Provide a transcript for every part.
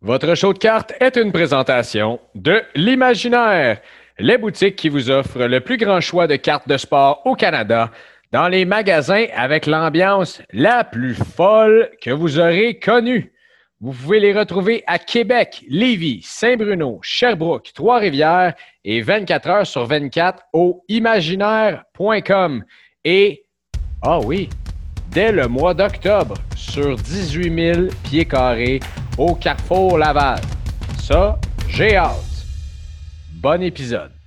Votre show de cartes est une présentation de l'Imaginaire, les boutiques qui vous offrent le plus grand choix de cartes de sport au Canada, dans les magasins avec l'ambiance la plus folle que vous aurez connue. Vous pouvez les retrouver à Québec, Lévis, Saint-Bruno, Sherbrooke, Trois-Rivières et 24 heures sur 24 au imaginaire.com. Et, ah oui, dès le mois d'octobre, sur 18 000 pieds carrés au Carrefour Laval. Ça, j'ai hâte. Bon épisode.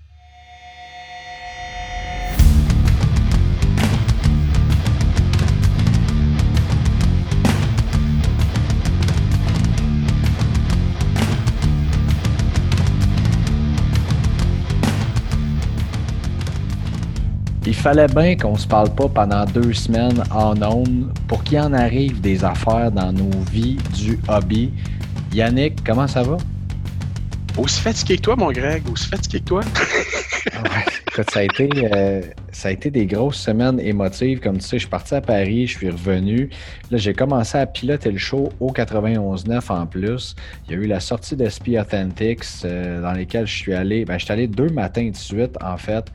Il fallait bien qu'on se parle pas pendant deux semaines en ondes pour qu'il en arrive des affaires dans nos vies du hobby. Yannick, comment ça va? Aussi fatigué que toi, mon Greg, aussi fatigué que toi. ouais, écoute, ça a, été, euh, ça a été des grosses semaines émotives. Comme tu sais, je suis parti à Paris, je suis revenu. Là, j'ai commencé à piloter le show au 91.9 en plus. Il y a eu la sortie d'SP Authentics euh, dans lesquelles je suis allé. Ben, je suis allé deux matins de suite, en fait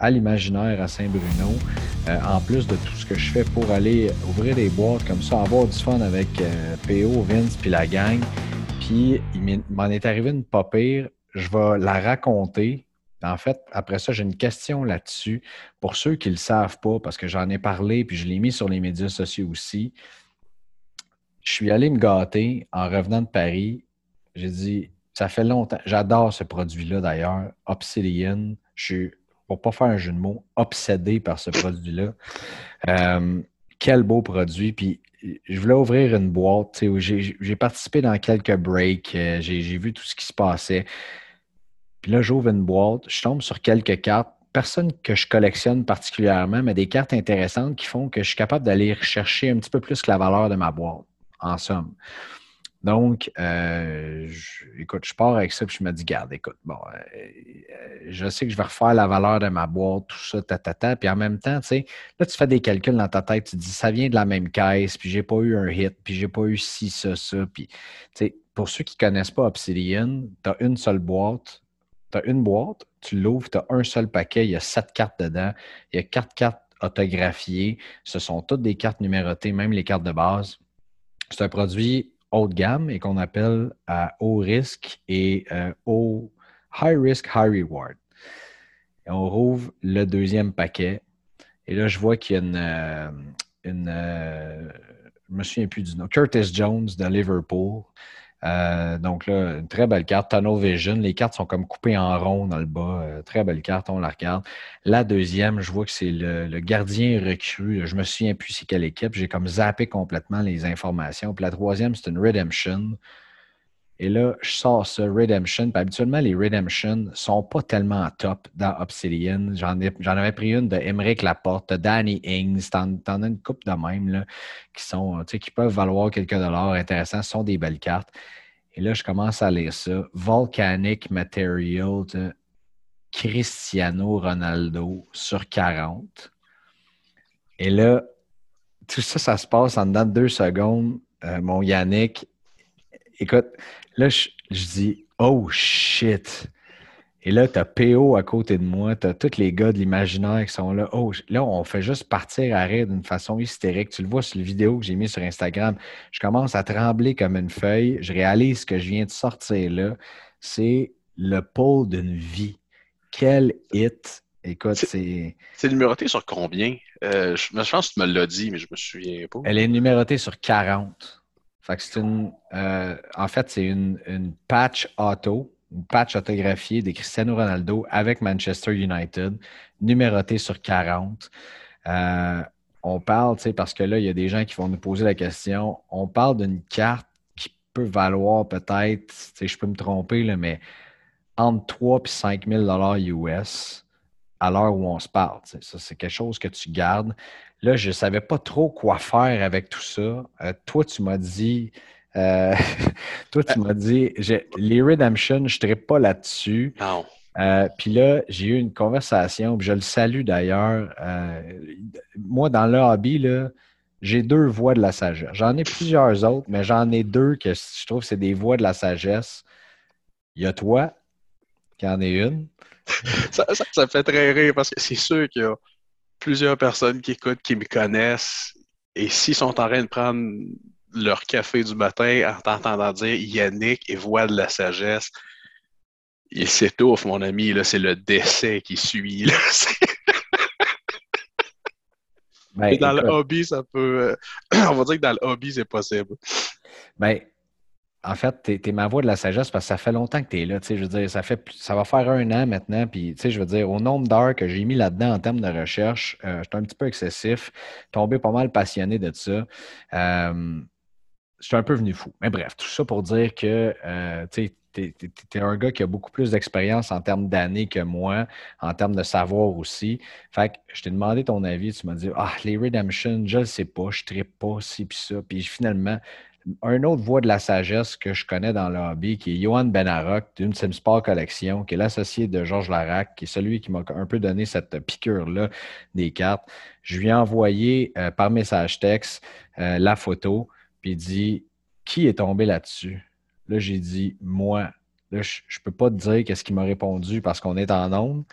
à l'imaginaire à Saint-Bruno, euh, en plus de tout ce que je fais pour aller ouvrir des boîtes comme ça, avoir du fun avec euh, PO, Vince puis la gang. Puis il m'en est arrivé une pas pire. Je vais la raconter. En fait, après ça, j'ai une question là-dessus. Pour ceux qui ne le savent pas, parce que j'en ai parlé, puis je l'ai mis sur les médias sociaux aussi. Je suis allé me gâter en revenant de Paris. J'ai dit, ça fait longtemps. J'adore ce produit-là d'ailleurs, Obsidian. Je suis pour pas faire un jeu de mots, obsédé par ce produit-là. Euh, quel beau produit. Puis je voulais ouvrir une boîte. J'ai participé dans quelques breaks. Euh, j'ai vu tout ce qui se passait. Puis là, j'ouvre une boîte. Je tombe sur quelques cartes. Personne que je collectionne particulièrement, mais des cartes intéressantes qui font que je suis capable d'aller chercher un petit peu plus que la valeur de ma boîte, en somme. Donc, euh, écoute, je pars avec ça, puis je me dis, garde, écoute, bon, euh, je sais que je vais refaire la valeur de ma boîte, tout ça, ta, ta, ta, puis en même temps, tu sais, là, tu fais des calculs dans ta tête, tu te dis, ça vient de la même caisse, puis j'ai pas eu un hit, puis j'ai pas eu ci, ça, ça, puis, tu sais, pour ceux qui connaissent pas Obsidian, tu as une seule boîte, tu as une boîte, tu l'ouvres, tu as un seul paquet, il y a sept cartes dedans, il y a quatre cartes autographiées, ce sont toutes des cartes numérotées, même les cartes de base. C'est un produit haut de gamme et qu'on appelle à haut risque et euh, haut high risk, high reward. Et on rouvre le deuxième paquet. Et là, je vois qu'il y a une. Euh, euh, je me souviens plus du nom. Curtis Jones de Liverpool. Euh, donc là, une très belle carte, Tunnel Vision. Les cartes sont comme coupées en rond dans le bas. Euh, très belle carte, on la regarde. La deuxième, je vois que c'est le, gardien recru. Je me souviens plus c'est quelle équipe. J'ai comme zappé complètement les informations. Puis la troisième, c'est une Redemption. Et là, je sors ça, Redemption. Puis habituellement, les Redemption sont pas tellement top dans Obsidian. J'en, avais pris une de Emmerich Laporte, de Danny Ings. T'en, t'en as une coupe de même là, qui, sont, qui peuvent valoir quelques dollars intéressants. Ce sont des belles cartes. Et là, je commence à lire ça. Volcanic Material de Cristiano Ronaldo sur 40. Et là, tout ça, ça se passe en dedans de deux secondes. Euh, mon Yannick, écoute, Là, je, dis Oh shit! Et là, tu as PO à côté de moi, tu as tous les gars de l'imaginaire qui sont là. Oh, là, on fait juste partir à rire d'une façon hystérique. Tu le vois sur la vidéo que j'ai mis sur Instagram. Je commence à trembler comme une feuille. Je réalise que je viens de sortir là. C'est le pôle d'une vie. Quel hit! Écoute, c'est. C'est numéroté sur combien? Euh, je, je, pense que tu me l'as dit, mais je me souviens pas. Elle est numérotée sur 40 c'est une, euh, en fait, c'est une, patch auto, une patch autographiée de Cristiano Ronaldo avec Manchester United, numérotée sur 40. Euh, on parle, tu sais, parce que là, il y a des gens qui vont nous poser la question, on parle d'une carte qui peut valoir peut-être, tu sais, je peux me tromper, là, mais entre 3 et 5 000 US à l'heure où on se parle. Ça, c'est quelque chose que tu gardes. Là, je ne savais pas trop quoi faire avec tout ça. Euh, toi, tu m'as dit, euh, toi, tu m'as dit, les Redemption, je ne pas là-dessus. Non. Euh, puis là, j'ai eu une conversation, je le salue d'ailleurs. moi, dans le hobby, là, j'ai deux voix de la sagesse. J'en ai plusieurs autres, mais j'en ai deux que je trouve que c'est des voix de la sagesse. Il y a toi, qui en est une. ça, ça, fait très rire parce que c'est sûr qu'il y a plusieurs personnes qui écoutent, qui me connaissent. Et s'ils sont en train de prendre leur café du matin en t'entendant dire Yannick et voix de la sagesse, il s'étouffe, mon ami. Là, c'est le décès qui suit. Là. Ben, dans le hobby, ça peut. Euh, on va dire que dans le hobby, c'est possible. Ben, en fait, tu es, ma voix de la sagesse parce que ça fait longtemps que tu es là. Je veux dire, ça, fait, ça va faire un an maintenant. Puis, je veux dire, au nombre d'heures que j'ai mis là-dedans en termes de recherche, euh, j'étais un petit peu excessif, tombé pas mal passionné de ça. Euh, je suis un peu venu fou. Mais bref, tout ça pour dire que euh, tu es, un gars qui a beaucoup plus d'expérience en termes d'années que moi, en termes de savoir aussi. Fait que je t'ai demandé ton avis, tu m'as dit Ah, les Redemption, je ne sais pas, je ne pas, ci puis ça. Puis finalement, un autre voix de la sagesse que je connais dans le hobby, qui est Johan Benarok d'une SimSport Collection, qui est l'associé de Georges Larac, qui est celui qui m'a un peu donné cette piqûre-là des cartes. Je lui ai envoyé euh, par message texte euh, la photo, puis il dit Qui est tombé là-dessus Là, j'ai dit Moi. Là, je ne peux pas te dire qu'est-ce qu'il m'a répondu parce qu'on est en onde.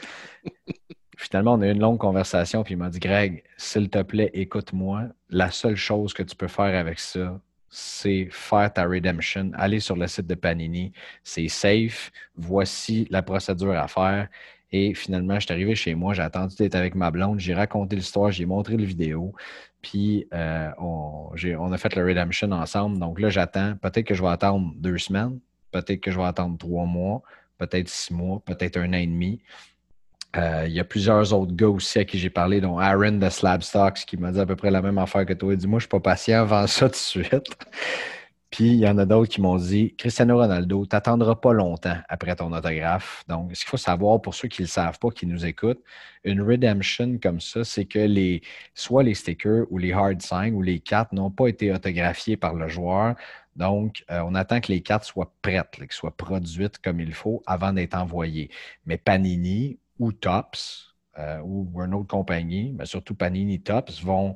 Finalement, on a eu une longue conversation, puis il m'a dit Greg, s'il te plaît, écoute-moi. La seule chose que tu peux faire avec ça, c'est faire ta redemption, aller sur le site de Panini, c'est safe, voici la procédure à faire. Et finalement, je suis arrivé chez moi, j'ai attendu d'être avec ma blonde, j'ai raconté l'histoire, j'ai montré le vidéo, puis euh, on, on, a fait le redemption ensemble. Donc là, j'attends. Peut-être que je vais attendre deux semaines, peut-être que je vais attendre trois mois, peut-être six mois, peut-être un an et demi. Euh, il y a plusieurs autres gars aussi à qui j'ai parlé, dont Aaron de Slabstocks, qui m'a dit à peu près la même affaire que toi. Il dit Moi, je ne suis pas patient, avant ça tout de suite. Puis il y en a d'autres qui m'ont dit Cristiano Ronaldo, tu n'attendras pas longtemps après ton autographe. Donc, ce qu'il faut savoir pour ceux qui ne le savent pas, qui nous écoutent, une redemption comme ça, c'est que les, soit les stickers ou les hard signs ou les cartes n'ont pas été autographiés par le joueur. Donc, euh, on attend que les cartes soient prêtes, qu'elles soient produites comme il faut avant d'être envoyées. Mais Panini ou Tops euh, ou une autre compagnie, mais surtout Panini Tops, vont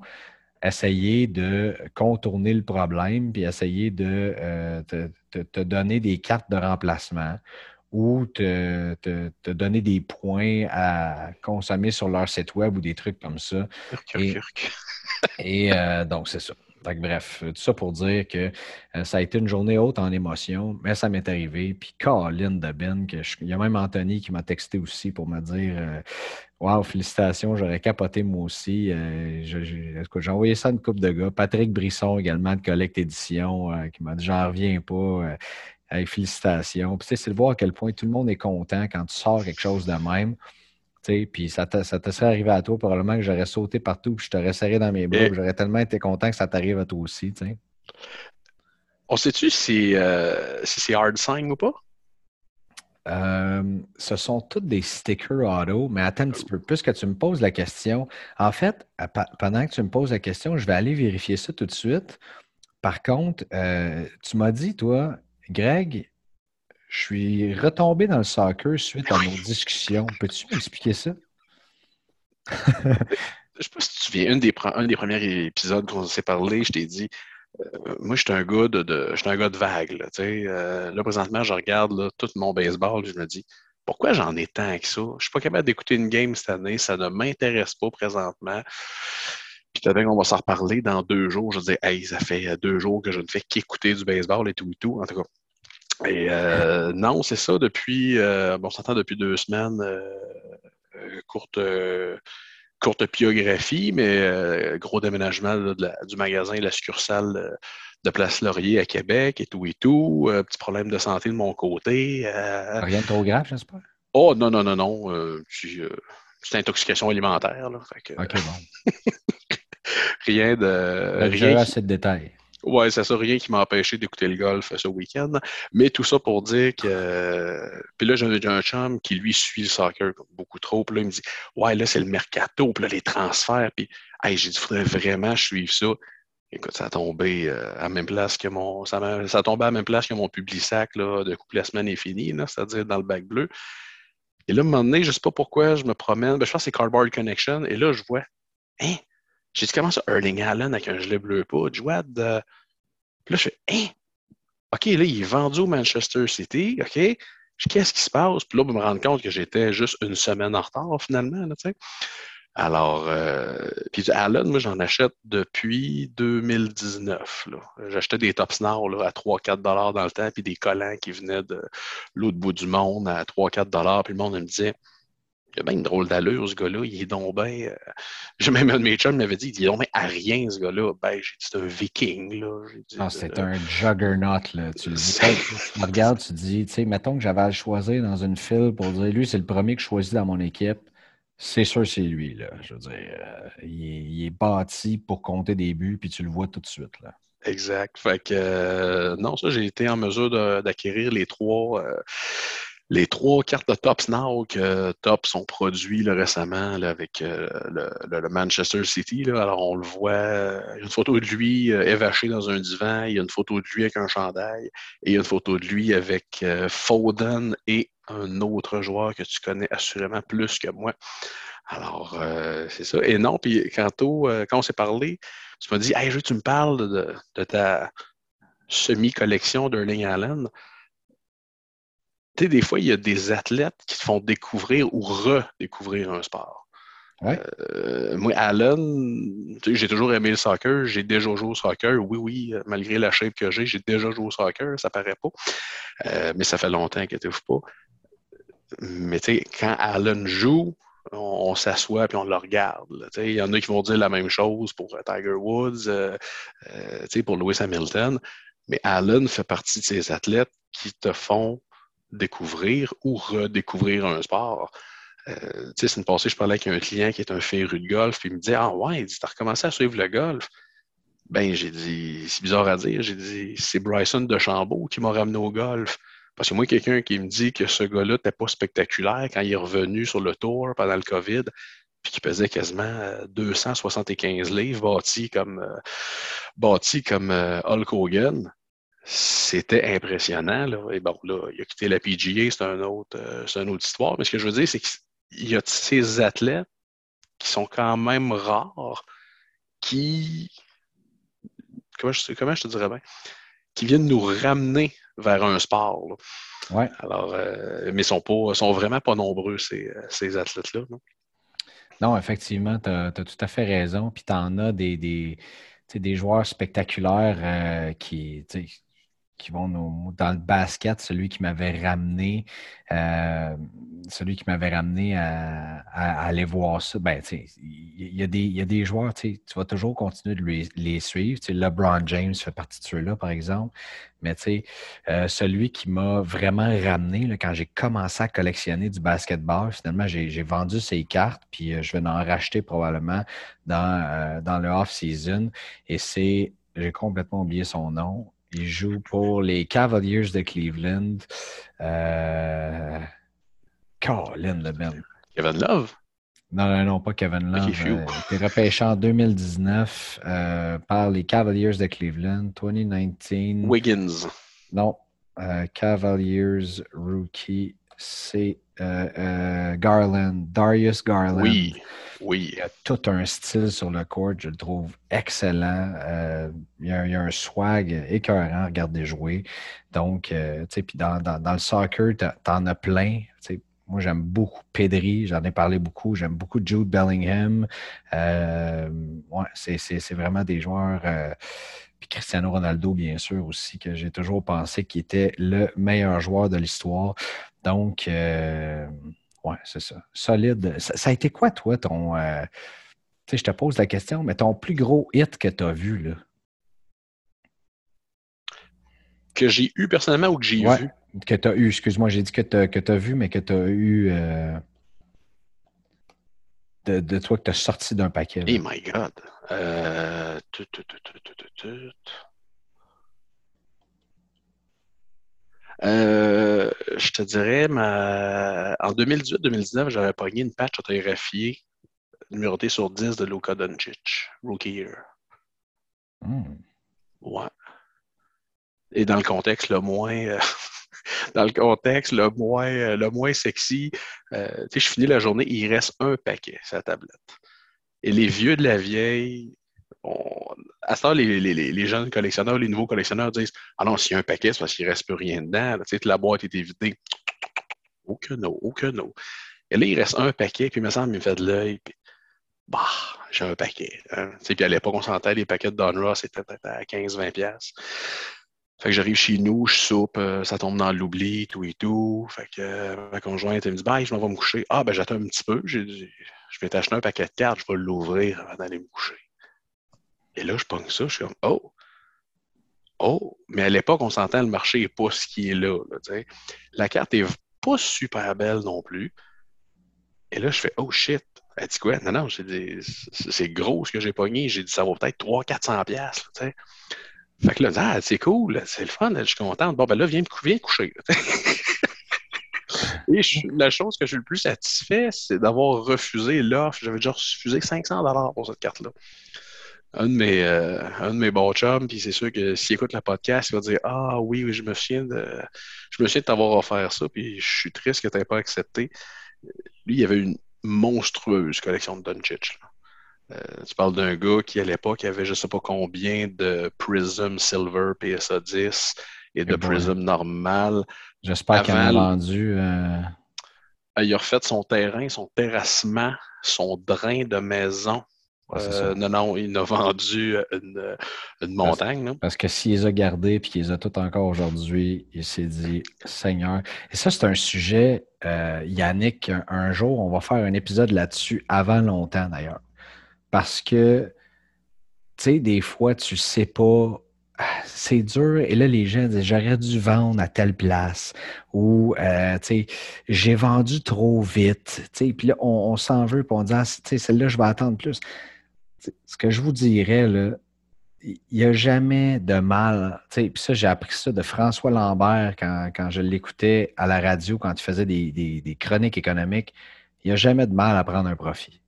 essayer de contourner le problème puis essayer de euh, te, donner des cartes de remplacement ou te, donner des points à consommer sur leur site web ou des trucs comme ça. Et, euh, donc, c'est ça. Bref, tout ça pour dire que ça a été une journée haute en émotion, mais ça m'est arrivé. Puis Colin de Ben, il y a même Anthony qui m'a texté aussi pour me dire Wow, félicitations, j'aurais capoté moi aussi. Euh, j'ai envoyé ça à une coupe de gars. Patrick Brisson également de Collect Édition euh, qui m'a dit J'en reviens pas. Euh, félicitations. Puis c'est de voir à quel point tout le monde est content quand tu sors quelque chose de même. Puis ça te, ça te serait arrivé à toi, probablement que j'aurais sauté partout, puis je t'aurais serré dans mes bras, j'aurais tellement été content que ça t'arrive à toi aussi. On sait-tu si, si c'est hard sign ou pas? Euh, ce sont tous des stickers auto, mais attends un petit peu. Puisque tu me poses la question, en fait, pendant que tu me poses la question, je vais aller vérifier ça tout de suite. Par contre, euh, tu m'as dit, toi, Greg, je suis retombé dans le soccer suite à nos discussions. Peux-tu m'expliquer ça? je ne sais pas si tu te souviens, un des, premiers épisodes qu'on s'est parlé, je t'ai dit euh, moi, je suis un gars de, de, un gars de vague. Là, euh, là, présentement, je regarde tout mon baseball, je me dis, pourquoi j'en ai tant que ça? Je suis pas capable d'écouter une game cette année, ça ne m'intéresse pas présentement. Puis peut-être qu'on va s'en reparler dans deux jours. Je dire, hey, ça fait deux jours que je ne fais qu'écouter du baseball et tout et tout. En tout cas. Et euh, non, c'est ça depuis, bon, on s'entend depuis deux semaines, courte courte biographie, mais euh, gros déménagement du magasin, la succursale euh, de Place Laurier à Québec et tout et tout. Euh, petit problème de santé de mon côté. Rien de trop grave, j'espère? Oh non, non, non, non. c'est intoxication alimentaire. Là, OK, bon. rien de. Rien assez de détails. Ouais, c'est ça, rien qui m'a empêché d'écouter le golf ce week-end. Mais tout ça pour dire que. puis là, j'ai un chum qui, lui, suit le soccer beaucoup trop. Puis là, il me dit Ouais, là, c'est le mercato, puis là, les transferts. Puis, hey, j'ai dit faudrait vraiment suivre ça. Écoute, ça a tombé euh, à la même place que mon. Ça a, ça tombé à même place que mon public sac de coupe la semaine est finie, c'est-à-dire dans le bac bleu. Et là, à un moment donné, je ne sais pas pourquoi, je me promène. Ben, je pense que c'est Cardboard Connection. Et là, je vois Hein? J'ai dit, comment ça, Erling Allen avec un gilet bleu pas? Jouad. Puis là, je fais, hein? OK, là, il est vendu au Manchester City. OK? Qu'est-ce qui se passe? Puis là, je me rends compte que j'étais juste une semaine en retard, finalement. Là, Alors, euh, puis Allen, moi, j'en achète depuis 2019. J'achetais des Top là, à 3-4 dans le temps, puis des collants qui venaient de l'autre bout du monde à 3-4 Puis le monde me disait, il a bien une drôle d'allure, ce gars-là. Il est donc bien. Euh... Même un de mes chums m'avait dit il est donc bien à rien, ce gars-là. Ben, j'ai dit c'est un viking, là. Dit, ah, c'est un juggernaut, là. Tu le dis. tu regardes, tu dis, tu sais, mettons que j'avais à le choisir dans une file pour dire lui, c'est le premier que je choisis dans mon équipe. C'est sûr, c'est lui, là. Je veux dire, euh, il, est, bâti pour compter des buts, puis tu le vois tout de suite, là. Exact. Fait que, euh, non, ça, j'ai été en mesure d'acquérir les trois. Euh, les trois cartes de Tops Now que Tops ont produit récemment avec euh, le, Manchester City. Alors, on le voit, il y a une photo de lui euh, dans un divan, il y a une photo de lui avec un chandail, et il y a une photo de lui avec euh, Foden et un autre joueur que tu connais assurément plus que moi. Alors, c'est ça. Et non, puis quand, quand on s'est parlé, tu m'as dit Hey, je tu me parles de, de ta semi-collection d'Erling Allen des fois, il y a des athlètes qui te font découvrir ou redécouvrir un sport. Euh, moi, Allen, j'ai toujours aimé le soccer, j'ai déjà joué au soccer. Oui, oui, malgré la shape que j'ai, j'ai déjà joué au soccer, ça paraît pas. Euh, mais ça fait longtemps qu'il ne pas. Mais quand Allen joue, on, s'assoit et on le regarde. Il y en a qui vont dire la même chose pour Tiger Woods, euh, pour Lewis Hamilton. Mais Allen fait partie de ces athlètes qui te font découvrir ou redécouvrir un sport. Euh, tu sais, c'est une passée, je parlais avec un client qui est un féru de golf, puis il me dit Ah ouais, il dit, t'as recommencé à suivre le golf. Ben, j'ai dit, c'est bizarre à dire, j'ai dit, c'est Bryson de Chambault qui m'a ramené au golf. Parce que moi, quelqu'un qui me dit que ce gars-là n'était pas spectaculaire quand il est revenu sur le tour pendant le COVID, puis qui pesait quasiment 275 euh, livres, bâti comme, euh, bâti comme Hulk Hogan c'était impressionnant. Là. Et bon, là, il a quitté la PGA, c'est un autre, euh, c'est une autre histoire. Mais ce que je veux dire, c'est qu'il y a ces athlètes qui sont quand même rares, qui. Comment je, comment je te dirais bien? Qui viennent nous ramener vers un sport. Là. Ouais. Alors, euh, mais ils sont, pas, sont vraiment pas nombreux, ces, ces athlètes-là. Non? non, effectivement, tu as, tout à fait raison. Puis tu en as des, des, des joueurs spectaculaires euh, qui qui vont dans le basket, celui qui m'avait ramené, euh, celui qui m'avait ramené à, aller voir ça. Ben, il y, a des, y a des joueurs, tu vas toujours continuer de les, suivre. LeBron James fait partie de ceux-là, par exemple. Mais euh, celui qui m'a vraiment ramené quand j'ai commencé à collectionner du basketball, finalement, j'ai vendu ses cartes, puis euh, je vais en racheter probablement dans, dans le off-season. Et c'est, j'ai complètement oublié son nom. Il joue pour les Cavaliers de Cleveland. Euh... Colin le Ben. Kevin Love? Non, non, non, pas Kevin Love. Euh, il était repêché en 2019 euh, par les Cavaliers de Cleveland, 2019. Wiggins. Non, euh, Cavaliers rookie, c'est euh, euh, Garland, Darius Garland. Oui, oui. Il a tout un style sur le court, je le trouve excellent. Euh, il, y a, un swag écœurant, regarder jouer. Donc, tu sais, puis dans, le soccer, t'en as plein. Moi, j'aime beaucoup Pedri, j'en ai parlé beaucoup. J'aime beaucoup Jude Bellingham. ouais, c'est vraiment des joueurs. Puis Cristiano Ronaldo, bien sûr, aussi, que j'ai toujours pensé qu'il était le meilleur joueur de l'histoire. Donc, euh, ouais, c'est ça. Solide. Ça, a été quoi, toi, ton. Euh, tu sais, je te pose la question, mais ton plus gros hit que tu as vu, là? Que j'ai eu personnellement ou que j'ai vu? Que tu as eu, excuse-moi, j'ai dit que tu as, vu, mais que tu as eu. Euh, de, toi que tu as sorti d'un paquet. Oh my God. Euh, je te dirais, en 2018-2019, j'avais pogné une patch autographiée numérotée sur 10 de Luka Doncic, Rookie Year. Hmm. Ouais. Et dans le contexte le moins, euh, dans le contexte le moins, euh, le moins sexy, tu sais, je finis la journée, il reste un paquet la tablette. Et les vieux de la vieille, à ce temps, les, les, jeunes collectionneurs, les nouveaux collectionneurs disent Ah non, s'il y a un paquet, c'est parce qu'il ne reste plus rien dedans. Tu sais, la boîte est vidée. Aucun eau, aucun eau. Et là, il reste un paquet, puis il me semble, me fait de l'œil. Puis, bah, j'ai un paquet. Hein. Puis à l'époque, on s'entendait, les paquets de Don c'était peut-être à 15-20$. Fait que j'arrive chez nous, je soupe, euh, ça tombe dans l'oubli, tout et tout. Fait que euh, ma conjointe, elle me dit, bah, je m'en vais me coucher. Ah, ben, j'attends un petit peu. je vais t'acheter un paquet de cartes, je vais l'ouvrir avant d'aller me coucher. Et là, je pense ça, je suis comme, oh, oh, mais à l'époque, on s'entend, le marché n'est pas ce qui est là. la carte n'est pas super belle non plus. Et là, je fais, oh shit. Elle dit quoi? Non, non, c'est gros ce que j'ai pogné. J'ai dit, ça vaut peut-être 300-400$. Fait que là, ah, c'est cool, c'est le fun, je suis contente. Bon, ben là, viens, viens coucher. Et la chose que je suis le plus satisfait, c'est d'avoir refusé l'offre. J'avais déjà refusé 500 pour cette carte-là. Un de mes, euh, mes bons chums, puis c'est sûr que s'il écoute le podcast, il va dire Ah oui, oui, je me souviens de je me souviens de t'avoir offert ça, puis je suis triste que tu n'aies pas accepté. Lui, il avait une monstrueuse collection de Dunchich. Euh, tu parles d'un gars qui, à l'époque, avait je ne sais pas combien de Prism Silver PSA 10 et de Prism normal. J'espère qu'il a vendu. Euh, euh, il a refait son terrain, son terrassement, son drain de maison. non, non, il a vendu une, montagne. Parce, que s'il les a gardés et qu'il les a tous encore aujourd'hui, il s'est dit Seigneur. Et ça, c'est un sujet, Yannick, un, jour, on va faire un épisode là-dessus avant longtemps d'ailleurs. Parce que, tu sais, des fois, tu sais pas c'est dur. Et là, les gens disent j'aurais dû vendre à telle place ou euh, tu sais, j'ai vendu trop vite. Puis là, on, s'en veut, puis on dit ah, celle-là, je vais attendre plus. ce que je vous dirais, là, il n'y a jamais de mal. Puis ça, j'ai appris ça de François Lambert quand, je l'écoutais à la radio, quand il faisait des, des chroniques économiques. Il n'y a jamais de mal à prendre un profit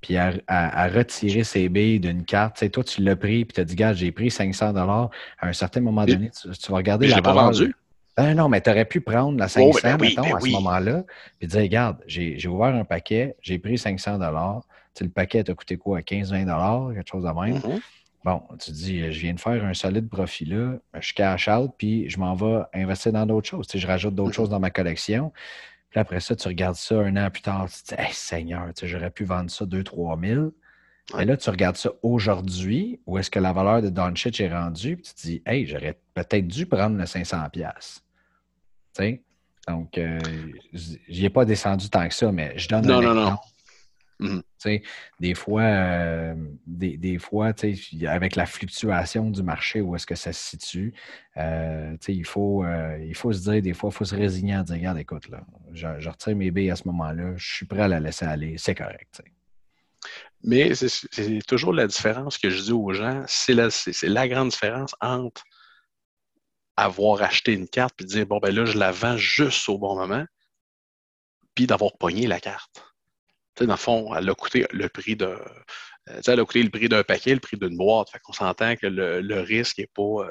puis à, retirer ses billes d'une carte. Tu sais, toi, tu l'as pris, puis tu as dit, gars, j'ai pris 500 À un certain moment donné, tu, vas regarder la je pas vendu? Ben non, mais tu aurais pu prendre la 500, ben mettons, ben à ce moment-là, puis dire, regarde, j'ai ouvert un paquet, j'ai pris 500 tu Le paquet t'a coûté quoi? 15-20 quelque chose de même. Mm-hmm. Bon, tu dis, je viens de faire un solide profit là, je cash out, puis je m'en vais investir dans d'autres choses. Tu sais, je rajoute d'autres mm-hmm. choses dans ma collection. Puis après ça, tu regardes ça un an plus tard, tu te dis, hey, Seigneur, j'aurais pu vendre ça 2-3 000. Et là, tu regardes ça aujourd'hui, où est-ce que la valeur de Doncic est rendue, puis tu te dis, hey, j'aurais peut-être dû prendre le 500$. Tu sais? Donc, euh, j'y ai pas descendu tant que ça, mais je donne non, un non, non. Mhm. Des fois, euh, des, fois avec la fluctuation du marché, où est-ce que ça se situe, euh, il, faut, euh, il faut se dire, des fois, il faut se résigner à dire, regarde, écoute, là, je, retire mes billes à ce moment-là, je suis prêt à la laisser aller, c'est correct. Mais c'est toujours la différence que je dis aux gens, c'est la, la grande différence entre avoir acheté une carte et dire, bon, ben là, je la vends juste au bon moment, puis d'avoir pogné la carte dans le fond, elle a coûté le prix de. Euh, elle a coûté le prix d'un paquet, le prix d'une boîte. Fait qu'on s'entend que le, risque n'est pas,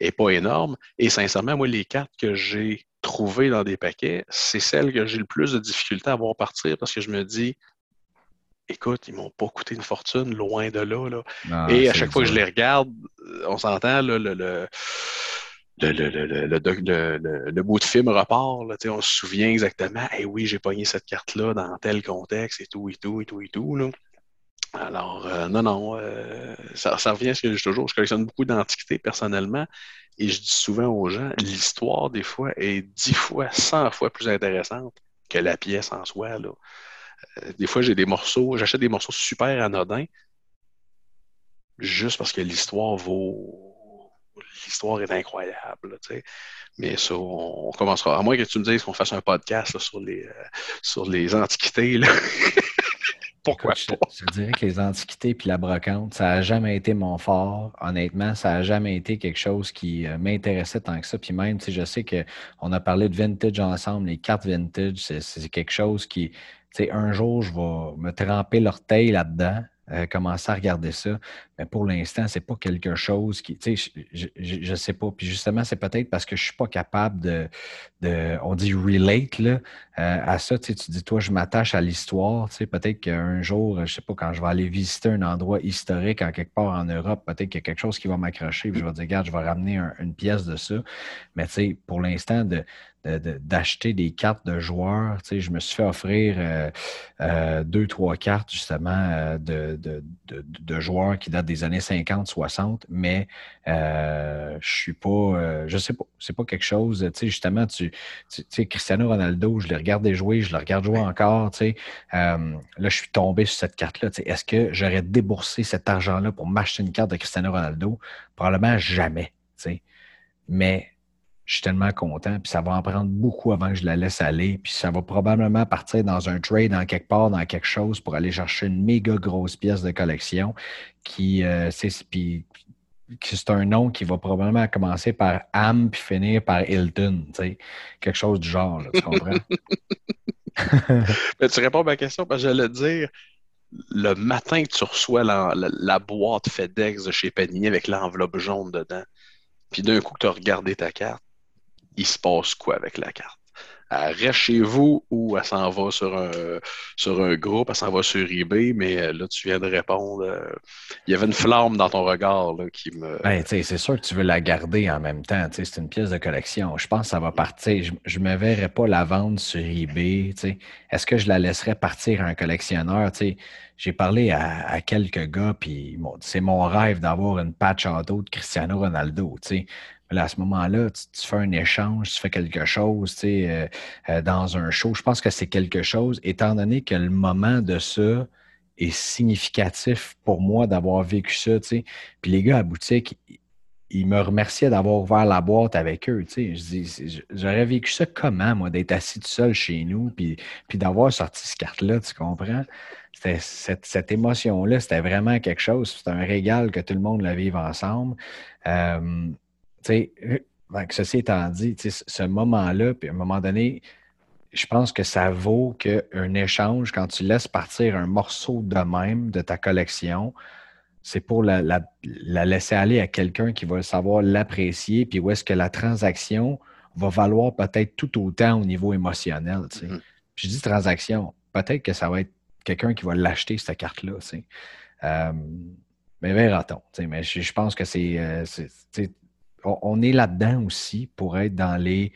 euh, pas énorme. Et sincèrement, moi, les cartes que j'ai trouvées dans des paquets, c'est celles que j'ai le plus de difficulté à voir partir parce que je me dis, écoute, ils ne m'ont pas coûté une fortune, loin de là. Et à chaque fois que je les regarde, on s'entend, le, le le, le, le, bout de film repart. Là, on se souvient exactement, eh oui, j'ai pogné cette carte-là dans tel contexte et tout, et tout, et tout, et tout. Là. Alors, euh, non, non, euh, ça, ça, revient à ce que je dis toujours. Je collectionne beaucoup d'antiquités personnellement et je dis souvent aux gens, l'histoire, des fois, est dix fois, cent fois plus intéressante que la pièce en soi. Là. Euh, des fois, j'ai des morceaux, j'achète des morceaux super anodins juste parce que l'histoire vaut l'histoire est incroyable. Mais ça, on, commencera. À moins que tu me dises qu'on fasse un podcast sur, les, euh, sur les antiquités. Pourquoi pas? Je, dirais que les antiquités puis la brocante, ça n'a jamais été mon fort. Honnêtement, ça n'a jamais été quelque chose qui euh, m'intéressait tant que ça. Puis même, je sais qu'on a parlé de vintage ensemble, les cartes vintage, c'est quelque chose qui, un jour, je vais me tremper l'orteil là-dedans. Euh, commencer à regarder ça. Mais pour l'instant, c'est pas quelque chose qui, tu sais, je, ne sais pas. Puis justement, c'est peut-être parce que je suis pas capable de, de on dit relate là, euh, à ça. Tu, sais, tu dis, toi, je m'attache à l'histoire. Tu sais, peut-être qu'un jour, je sais pas, quand je vais aller visiter un endroit historique en quelque part en Europe, peut-être qu'il y a quelque chose qui va m'accrocher. Puis je vais dire, regarde, je vais ramener une pièce de ça. Mais tu sais, pour l'instant, de, d'acheter des cartes de joueurs. Tu sais, je me suis fait offrir euh, euh, deux, trois cartes justement euh, de, de, joueurs qui datent des années 50, 60, mais je suis pas, je sais pas, c'est pas quelque chose, tu sais, justement, tu, tu sais, Cristiano Ronaldo, je le regardais jouer, je le regarde jouer encore, tu sais, là, je suis tombé sur cette carte-là, tu sais, est-ce que j'aurais déboursé cet argent-là pour m'acheter une carte de Cristiano Ronaldo? Probablement jamais, tu sais, mais je suis tellement content, puis ça va en prendre beaucoup avant que je la laisse aller, puis ça va probablement partir dans un trade en quelque part, dans quelque chose pour aller chercher une méga grosse pièce de collection qui, euh, c'est, c'est un nom qui va probablement commencer par Am puis finir par Hilton, quelque chose du genre, tu comprends? Mais tu réponds à ma question parce que j'allais dire, le matin que tu reçois la, la boîte FedEx de chez Panini avec l'enveloppe jaune dedans, puis d'un coup que tu as regardé ta carte, il se passe quoi avec la carte? Elle reste chez vous ou elle s'en va sur un, sur un groupe, elle s'en va sur eBay, mais euh, là, tu viens de répondre. Euh, il y avait une flamme dans ton regard qui me. Ben, c'est sûr que tu veux la garder en même temps. C'est une pièce de collection. Je pense que ça va partir. Je ne me verrais pas la vendre sur eBay. Est-ce que je la laisserais partir à un collectionneur? J'ai parlé à, quelques gars, puis c'est mon rêve d'avoir une patch auto de Cristiano Ronaldo. À ce moment-là, tu, fais un échange, tu fais quelque chose euh, euh, dans un show. Je pense que c'est quelque chose, étant donné que le moment de ça est significatif pour moi d'avoir vécu ça. Puis les gars à boutique, ils me remerciaient d'avoir ouvert la boîte avec eux. j'aurais vécu ça comment, moi, d'être assis tout seul chez nous, puis, puis d'avoir sorti cette carte-là, tu comprends? Cette, cette émotion-là, c'était vraiment quelque chose. C'était un régal que tout le monde la vive ensemble. Euh, sais, euh, ceci étant dit, ce moment-là, puis à un moment donné, je pense que ça vaut qu'un échange, quand tu laisses partir un morceau de même de ta collection, c'est pour la, laisser aller à quelqu'un qui va savoir l'apprécier, puis où est-ce que la transaction va valoir peut-être tout autant au niveau émotionnel. Mm-hmm. je dis transaction, peut-être que ça va être quelqu'un qui va l'acheter, cette carte-là. Euh, mais verra-t-on. Mais je, pense que c'est on, est là-dedans aussi pour être dans les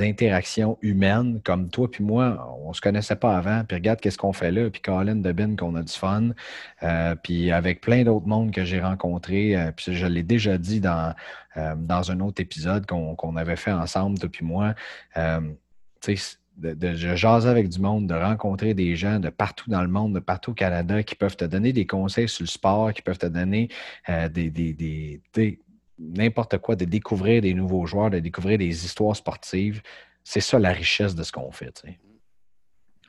interactions humaines, comme toi puis moi, on ne se connaissait pas avant, puis regarde qu'est-ce qu'on fait là, puis Colin Debin, qu'on a du fun, euh, puis avec plein d'autres mondes que j'ai rencontrés, euh, puis je l'ai déjà dit dans, euh, un autre épisode qu'on avait fait ensemble, toi puis moi, tu sais, de, jaser avec du monde, de rencontrer des gens de partout dans le monde, de partout au Canada, qui peuvent te donner des conseils sur le sport, qui peuvent te donner des, des, n'importe quoi, de découvrir des nouveaux joueurs, de découvrir des histoires sportives. C'est ça la richesse de ce qu'on fait.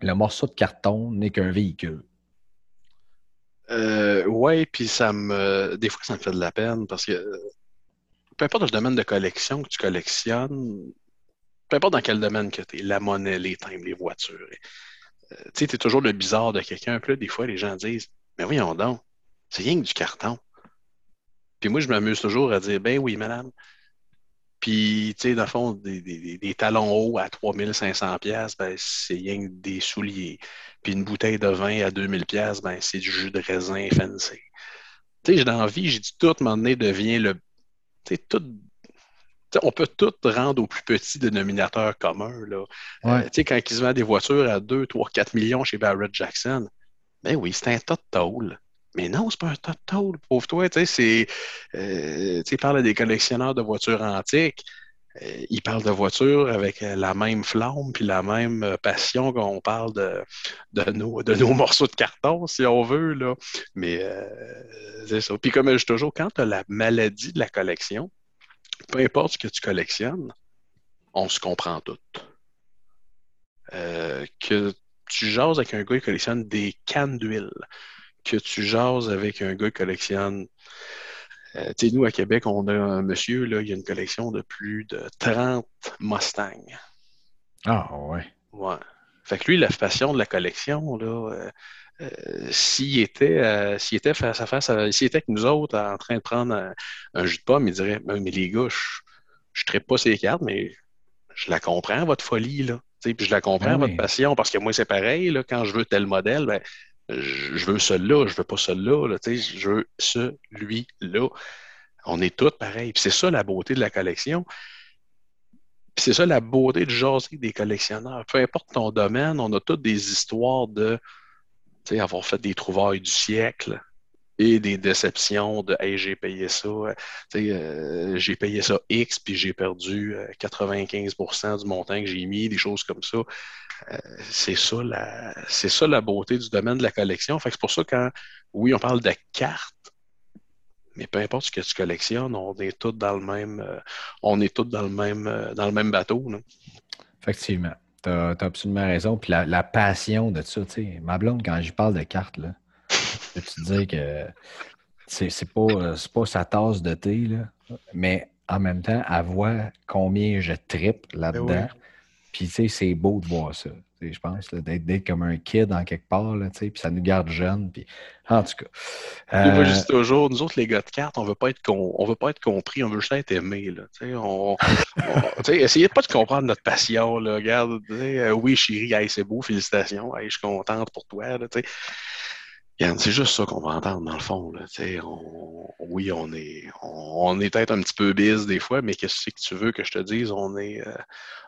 Le morceau de carton n'est qu'un véhicule. Euh, oui, puis ça me. Des fois, ça me fait de la peine parce que peu importe le domaine de collection que tu collectionnes, peu importe dans quel domaine que tu es, la monnaie, les timbres, les voitures, euh, tu sais, tu es toujours le bizarre de quelqu'un. Puis là, des fois, les gens disent Mais voyons donc, c'est rien que du carton. Puis moi, je m'amuse toujours à dire, ben oui, madame. Puis, tu sais, dans le fond, des, talons hauts à 3500 pièces, ben, c'est rien que des souliers. Puis une bouteille de vin à 2000 pièces, ben, c'est du jus de raisin fancy. Tu sais, j'ai envie, j'ai dit tout, à un moment donné, devient le... Tu sais, tout... on peut tout rendre au plus petit dénominateur commun. Là. Euh, tu sais, quand ils se vendent des voitures à 2, 3, 4 millions chez Barrett Jackson, ben oui, c'est un tas de tôle. Mais non, c'est pas un total, pauvre toi. Tu sais. Euh, tu parles des collectionneurs de voitures antiques. Euh, ils parlent de voitures avec euh, la même flamme puis la même passion qu'on parle de, de, nos, de nos morceaux de carton, si on veut. Là. Mais c'est ça. Puis comme je dis toujours, quand tu as la maladie de la collection, peu importe ce que tu collectionnes, on se comprend tout. que tu jases avec un gars qui collectionne des cannes d'huile, que tu jases avec un gars qui collectionne. Euh, tu sais, nous, à Québec, on a un monsieur, là, il a une collection de plus de 30 Mustangs. Ah, ouais. Ouais. Fait que lui, la passion de la collection, là, euh, s'il était, s'il était face à face, s'il était avec nous autres en train de prendre un, jus de pomme, il dirait Mais les gars, je ne pas ces cartes, mais je la comprends, votre folie, là. Puis je la comprends, votre passion, parce que moi, c'est pareil, là, quand je veux tel modèle, ben, je veux celui-là, je veux pas celui-là, là, je veux celui-là. On est tous pareils. c'est ça la beauté de la collection. c'est ça la beauté de jaser des collectionneurs. Peu importe ton domaine, on a toutes des histoires de avoir fait des trouvailles du siècle et des déceptions de Hey, j'ai payé ça, euh, j'ai payé ça X, puis j'ai perdu 95% euh, du montant que j'ai mis, des choses comme ça. Euh, c'est ça, la, c'est ça la beauté du domaine de la collection. Fait c'est pour ça quand, oui, on parle de cartes, mais peu importe ce que tu collectionnes, on est tous dans le même, on est tous dans le même, dans le même bateau. Effectivement. Tu as, absolument raison. Puis la, passion de ça, tu sais, ma blonde, quand je parle de cartes, là, je te dire que c'est pas, pas sa tasse de thé, là, mais en même temps, elle voit combien je tripe là-dedans. Ben puis, tu sais, c'est beau de voir ça. Je pense, d'être comme un kid en quelque part, là, puis ça nous garde jeunes. Puis, en tout cas. Euh... juste toujours, nous autres, les gars de cartes, on veut pas être on veut pas être compris, on veut juste être aimé. Là, on, on essayez pas de comprendre notre passion. Là, regarde, euh, oui, chérie, c'est beau, félicitations, je suis contente pour toi. Là, c'est juste ça qu'on va entendre dans le fond. Là. On, oui, on est, on, est peut-être un petit peu bise des fois, mais qu'est-ce que tu veux que je te dise? On est, euh,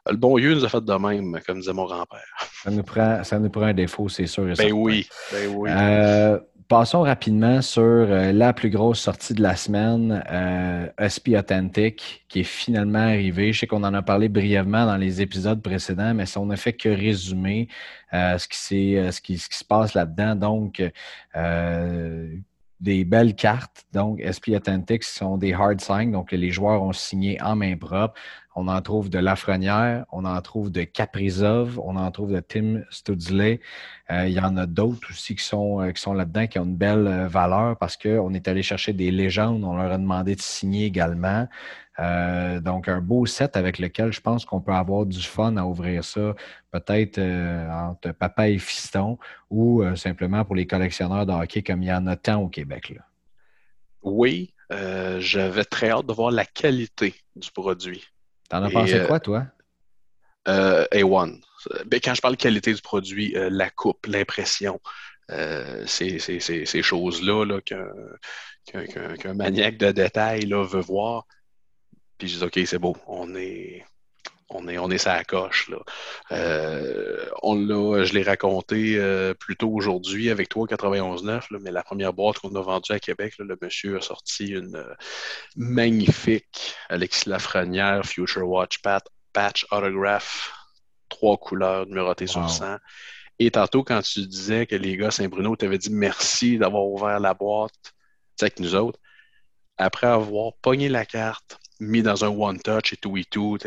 le bon Dieu nous a fait de même, comme disait mon grand-père. Ça nous prend, ça nous prend un défaut, c'est sûr. ben oui, ben oui. Euh, passons rapidement sur euh, la plus grosse sortie de la semaine, euh, SP Authentic, qui est finalement arrivé. Je sais qu'on en a parlé brièvement dans les épisodes précédents, mais si on n'a fait que résumer euh, ce, qui euh, ce, qui, ce qui se passe là-dedans. Donc, des belles cartes. Donc, SP Authentic sont des hard signs. Donc, les joueurs ont signé en main propre. On en trouve de Lafrenière, on en trouve de Caprizov, on en trouve de Tim Studsley. Euh, il y en a d'autres aussi qui sont, euh, qui sont là-dedans, qui ont une belle euh, valeur parce qu'on est allé chercher des légendes. On leur a demandé de signer également. donc, un beau set avec lequel je pense qu'on peut avoir du fun à ouvrir ça, peut-être entre papa et fiston ou simplement pour les collectionneurs de hockey comme il y en a tant au Québec. Là. Oui, j'avais très hâte de voir la qualité du produit. T'en as pensé euh, quoi, toi? Euh, A1. Ben, quand je parle de qualité du produit, euh, la coupe, l'impression, ces, choses-là qu'un maniaque de détail là, veut voir. Puis je dis, OK, c'est beau, on est, on est, on est ça coche. Là. Euh, on je l'ai raconté euh, plus tôt aujourd'hui avec toi, 91.9, mais la première boîte qu'on a vendue à Québec, le monsieur a sorti une euh, magnifique Alexis Lafrenière Future Watch Patch Autograph, trois couleurs numérotées sur 100. Et tantôt, quand tu disais que les gars Saint-Bruno t'avaient dit merci d'avoir ouvert la boîte avec nous autres, après avoir pogné la carte, mis dans un one-touch et tout et tout,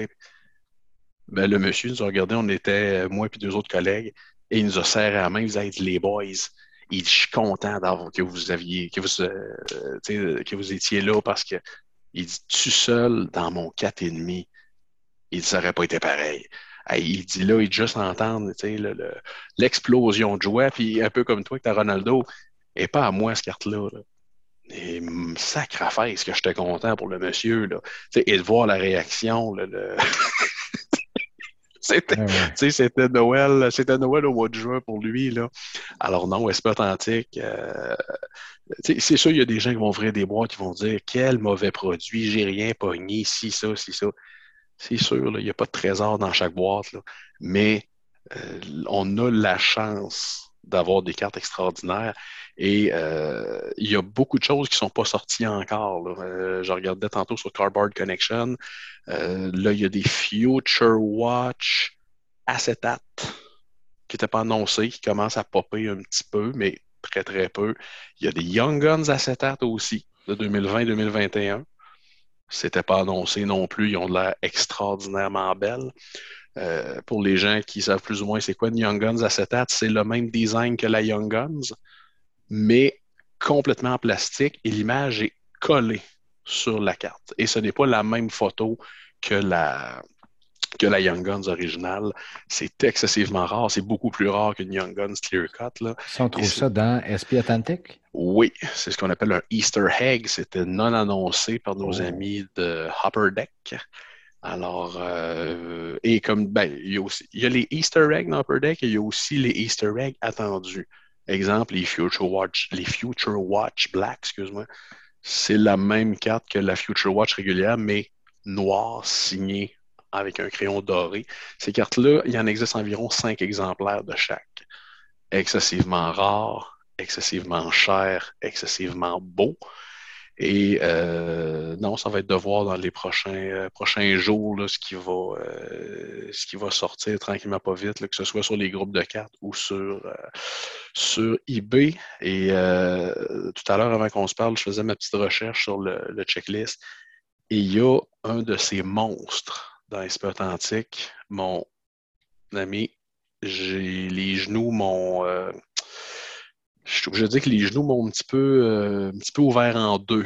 ben, le monsieur nous a regardé, on était, euh, moi et deux autres collègues, et il nous a serré la main, il dit, les boys, il dit, je suis content que vous aviez, que vous, euh, que vous étiez là parce que il dit, tu seul dans mon 4,5, il dit, ça n'aurait pas été pareil. il dit là, il dit juste entendre l'explosion de joie, puis un peu comme toi que tu Ronaldo, et pas à moi, cette carte-là. Et sacre affaire, est-ce que j'étais content pour le monsieur, là? et de voir la réaction, le... C'était Noël, c'était Noël au mois de juin pour lui. Là. Alors non, SP Authentique, euh, c'est sûr, il y a des gens qui vont ouvrir des boîtes qui vont dire quel mauvais produit, j'ai rien pogné, si ça, si ça. C'est sûr, il n'y a pas de trésor dans chaque boîte, mais euh, on a la chance d'avoir des cartes extraordinaires. Et euh, il y a beaucoup de choses qui ne sont pas sorties encore. Euh, je regardais tantôt sur Cardboard Connection. Euh, là, il y a des Future Watch acétate qui n'étaient pas annoncés, qui commencent à popper un petit peu, mais très, très peu. Il y a des Young Guns acétate aussi, de 2020-2021. C'était pas annoncé non plus. Ils ont de l'air extraordinairement belles. Euh, pour les gens qui savent plus ou moins c'est quoi une Young Guns acétate, c'est le même design que la Young Guns, mais complètement en plastique et l'image est collée sur la carte. Et ce n'est pas la même photo que la, que la Young Guns originale. C'est excessivement rare. C'est beaucoup plus rare qu'une Young Guns Clear Cut. Là. Si on trouve ça dans SP Authentic? Oui, c'est ce qu'on appelle un Easter egg. C'était non annoncé par nos oh. amis de Hopper Deck. Alors, euh, et comme, ben, il y, a aussi, il y a les Easter eggs dans Upper Deck et il y a aussi les Easter eggs attendus. Exemple, les Future Watch, les Future Watch Black, excuse-moi. C'est la même carte que la Future Watch régulière, mais noire, signée avec un crayon doré. Ces cartes-là, il en existe environ cinq exemplaires de chaque. Excessivement rares, excessivement chers, excessivement beaux. Et euh, non, ça va être de voir dans les prochains, euh, prochains jours ce, qui va, euh, ce qui va sortir tranquillement pas vite, que ce soit sur les groupes de cartes ou sur, sur eBay. Et tout à l'heure, avant qu'on se parle, je faisais ma petite recherche sur le, checklist. Et il y a un de ces monstres dans l'esprit authentique. Mon ami, j'ai les genoux, mon je suis obligé de dire que les genoux m'ont un petit peu, euh, un petit peu ouvert en deux.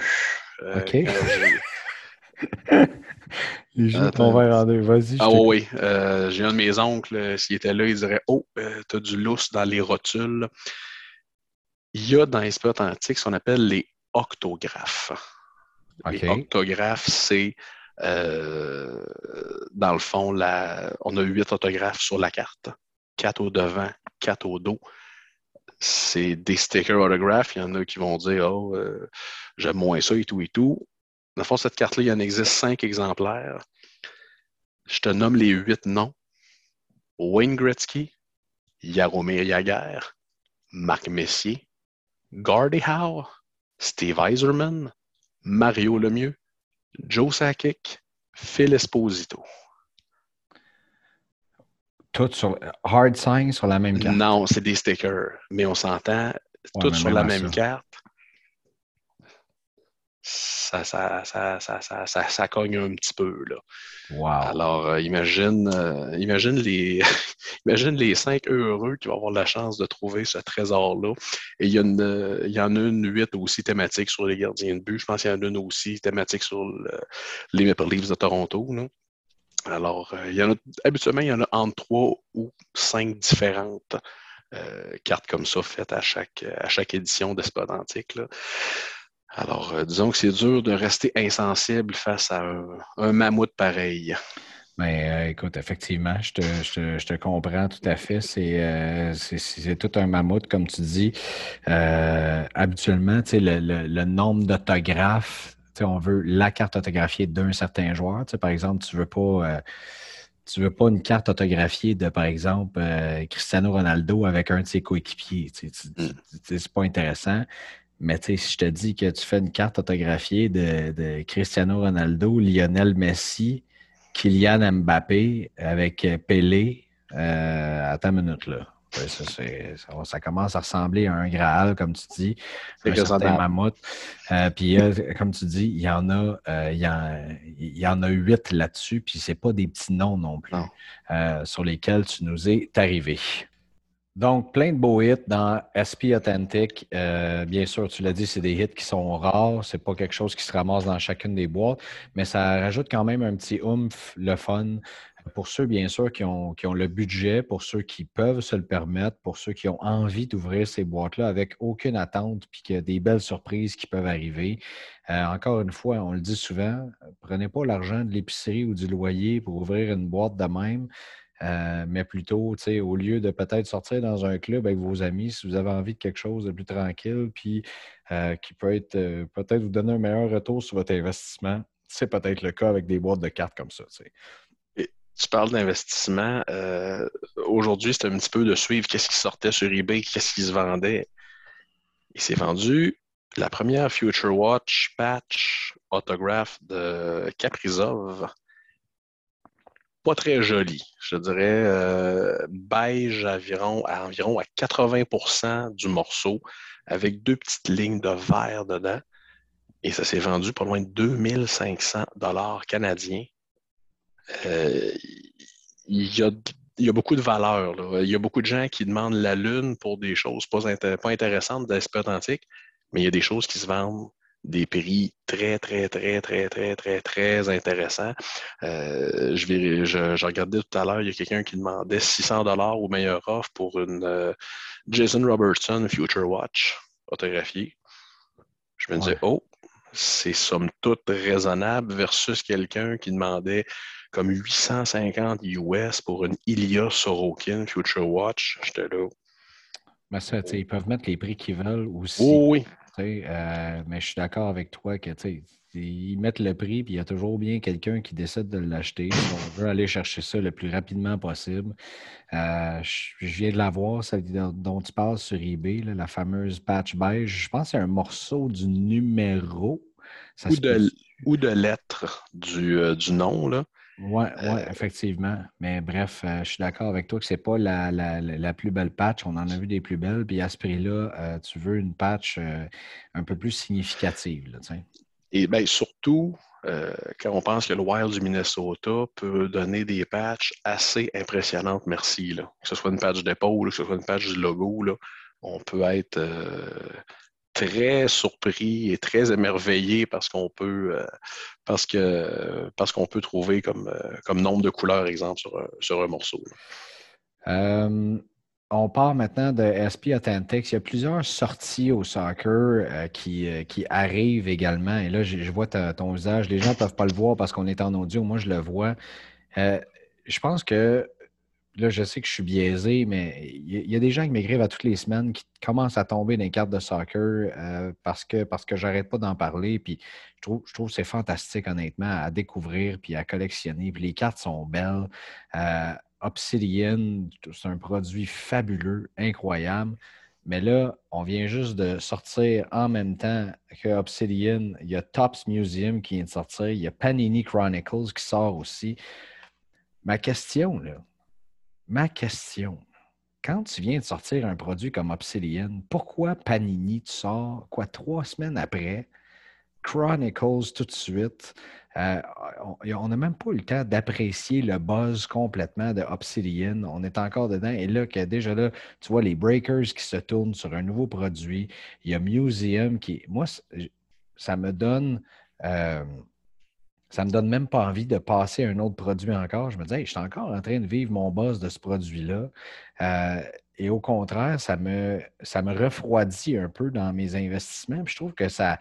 Euh, OK. les genoux t'ont ouvert en deux. Vas-y. Ah oui, euh, j'ai un de mes oncles, s'il était là, il dirait Oh, t'as du lousse dans les rotules. Il y a dans l'esprit authentique ce qu'on appelle les octographes. Les octographes, c'est dans le fond, on a huit autographes sur la carte. Quatre au devant, quatre au dos c'est des stickers autographes. Il y en a qui vont dire Oh, euh, j'aime moins ça et tout et tout. Dans le fond, cette carte-là, il y en existe cinq exemplaires. Je te nomme les huit noms. Wayne Gretzky, Yaromir Jagr, Marc Messier, Gordie Howe, Steve Eiserman, Mario Lemieux, Joe Sakic, Phil Esposito. Toutes sur hard sign sur la même carte. Non, c'est des stickers, mais on s'entend, toutes sur la même carte. Ça ça, ça, ça, ça, cogne un petit peu. Là. Wow. Alors, euh, imagine, euh, imagine, les, imagine les cinq heureux qui vont avoir la chance de trouver ce trésor-là. Et il y, une, il y en a une huit aussi thématique sur les gardiens de but. Je pense qu'il y en a une aussi thématique sur les Maple Leafs de Toronto. Là. Alors, euh, il y en a, habituellement, il y en a entre trois ou cinq différentes euh, cartes comme ça faites à chaque, à chaque édition d'Espodantique. Alors, euh, disons que c'est dur de rester insensible face à un, mammouth pareil. Mais écoute, effectivement, je te, comprends tout à fait. C'est tout un mammouth, comme tu dis. habituellement, le, le, nombre d'autographes on veut la carte autographiée d'un certain joueur. par exemple, tu veux pas. Euh, tu veux pas une carte autographiée de, par exemple, euh, Cristiano Ronaldo avec un de ses coéquipiers. C'est pas intéressant. Mais si je te dis que tu fais une carte autographiée de, Cristiano Ronaldo, Lionel Messi, Kylian Mbappé avec Pelé, euh, attends une minute là. Ça, commence à ressembler à un Graal, comme tu dis, un certain mammouth. Euh, puis, comme tu dis, il y en a, euh, il, y en, a huit là-dessus, puis c'est pas des petits noms non plus euh, sur lesquels tu nous es arrivé. Donc, plein de beaux hits dans SP Authentic. bien sûr, tu l'as dit, c'est des hits qui sont rares. C'est pas quelque chose qui se ramasse dans chacune des boîtes, mais ça rajoute quand même un petit oomph, le fun, pour ceux, bien sûr, qui ont, qui ont, le budget, pour ceux qui peuvent se le permettre, pour ceux qui ont envie d'ouvrir ces boîtes-là avec aucune attente, puis qu'il y a des belles surprises qui peuvent arriver. Euh, encore une fois, on le dit souvent, prenez pas l'argent de l'épicerie ou du loyer pour ouvrir une boîte de même. Euh, mais plutôt, au lieu de peut-être sortir dans un club avec vos amis, si vous avez envie de quelque chose de plus tranquille, puis euh, qui peut être peut-être vous donner un meilleur retour sur votre investissement, c'est peut-être le cas avec des boîtes de cartes comme ça tu parles d'investissement. Euh, aujourd'hui, c'est un petit peu de suivre qu'est-ce qui sortait sur eBay, qu'est-ce qui se vendait. Il s'est vendu la première Future Watch patch autographe de Caprizov. Pas très joli. Je dirais euh, beige environ, à environ à 80% du morceau, avec deux petites lignes de verre dedans. Et ça s'est vendu pas loin de 2500 dollars canadiens euh, il, y a, beaucoup de valeur. Il y a beaucoup de gens qui demandent la Lune pour des choses pas, pas intéressantes d'esprit authentique, mais il y a des choses qui se vendent des prix très, très, très, très, très, très, très intéressants. Euh, je, je, regardais tout à l'heure, il y a quelqu'un qui demandait 600 dollars au meilleur offre pour une euh, Jason Robertson Future Watch photographiée. Je me disais, oh, c'est somme toute raisonnable versus quelqu'un qui demandait comme 850 US pour une Ilia Sorokin Future Watch. J'étais là. Mais ça, ils peuvent mettre les prix qu'ils veulent aussi. Oh oui. Euh, mais je suis d'accord avec toi que ils mettent le prix, puis il y a toujours bien quelqu'un qui décide de l'acheter. On veut aller chercher ça le plus rapidement possible. Euh, je, viens de la voir, celle dont tu parles sur eBay, la fameuse patch beige. Je pense que c'est un morceau du numéro. ou, de, ou de lettres du, euh, du nom. Là. Oui, ouais, effectivement. Mais bref, euh, je suis d'accord avec toi que c'est pas la, la, la, plus belle patch. On en a vu des plus belles. Puis à ce prix-là, euh, tu veux une patch euh, un peu plus significative. Là, Et bien surtout, quand on pense que le Wild du Minnesota peut donner des patchs assez impressionnantes, merci. Là. Que ce soit une patch d'épaule, que ce soit une patch du logo, là, on peut être très surpris et très émerveillé parce qu'on peut, euh, parce que, parce qu'on peut trouver comme, euh, comme nombre de couleurs, exemple, sur, sur un morceau. Euh, on part maintenant de SP Authentics. Il y a plusieurs sorties au soccer qui, qui, arrivent également. Et là, je, vois ton visage. Les gens ne peuvent pas le voir parce qu'on est en audio. Moi, je le vois. je pense que là, je sais que je suis biaisé, mais il y, a des gens qui m'écrivent à toutes les semaines qui commencent à tomber dans les cartes de soccer euh, parce que, parce que j'arrête pas d'en parler. Puis je trouve, je trouve que c'est fantastique, honnêtement, à découvrir puis à collectionner. Puis les cartes sont belles. Euh, Obsidian, c'est un produit fabuleux, incroyable. Mais là, on vient juste de sortir en même temps que Obsidian. Il y a Tops Museum qui vient de sortir. Il y a Panini Chronicles qui sort aussi. Ma question, là, ma question. Quand tu viens de sortir un produit comme Obsidian, pourquoi Panini, tu sors, quoi, trois semaines après, Chronicles tout de suite? Euh, on n'a même pas eu le temps d'apprécier le buzz complètement de Obsidian. On est encore dedans. Et là, que déjà là, tu vois les breakers qui se tournent sur un nouveau produit. Il y a Museum qui. Moi, ça me donne. Euh, ça ne me donne même pas envie de passer un autre produit encore. Je me dis, je suis encore en train de vivre mon boss de ce produit-là. Euh, et au contraire, ça me, ça me refroidit un peu dans mes investissements. je trouve que ça,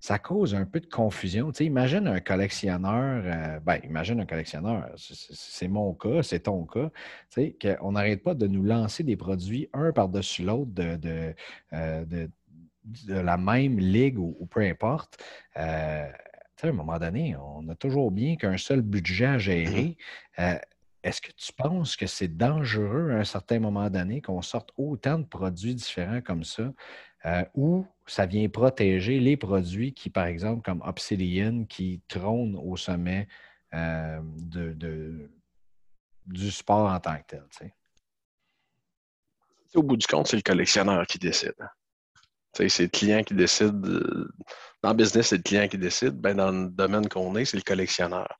ça cause un peu de confusion. Tu imagine un collectionneur, euh, ben, imagine un collectionneur, c'est mon cas, c'est ton cas, tu sais, qu'on n'arrête pas de nous lancer des produits un par-dessus l'autre de, de, euh, la même ligue ou, peu importe à un moment donné, on a toujours bien qu'un seul budget à gérer. Mmh euh, est-ce que tu penses que c'est dangereux à un certain moment donné qu'on sorte autant de produits différents comme ça, euh, ou ça vient protéger les produits qui, par exemple, comme Obsidian, qui trônent au sommet euh, de, du sport en tant que tel? Au bout du compte, c'est le collectionneur qui décide. C'est le client qui décide. Dans le business, c'est le client qui décide. Ben, dans le domaine qu'on est, c'est le collectionneur.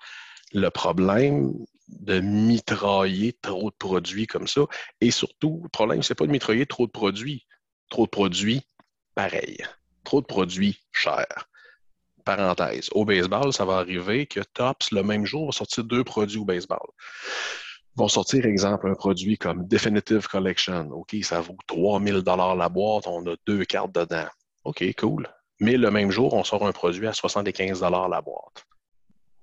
Le problème de mitrailler trop de produits comme ça, et surtout, le problème, c'est pas de mitrailler trop de produits. Trop de produits, pareil. Trop de produits, chers. Parenthèse. Au baseball, ça va arriver que Tops, le même jour, va sortir deux produits au baseball vont sortir, exemple, un produit comme Definitive Collection. OK, ça vaut 3000 dollars la boîte, on a deux cartes dedans. OK, cool. Mais le même jour, on sort un produit à 75 dollars la boîte.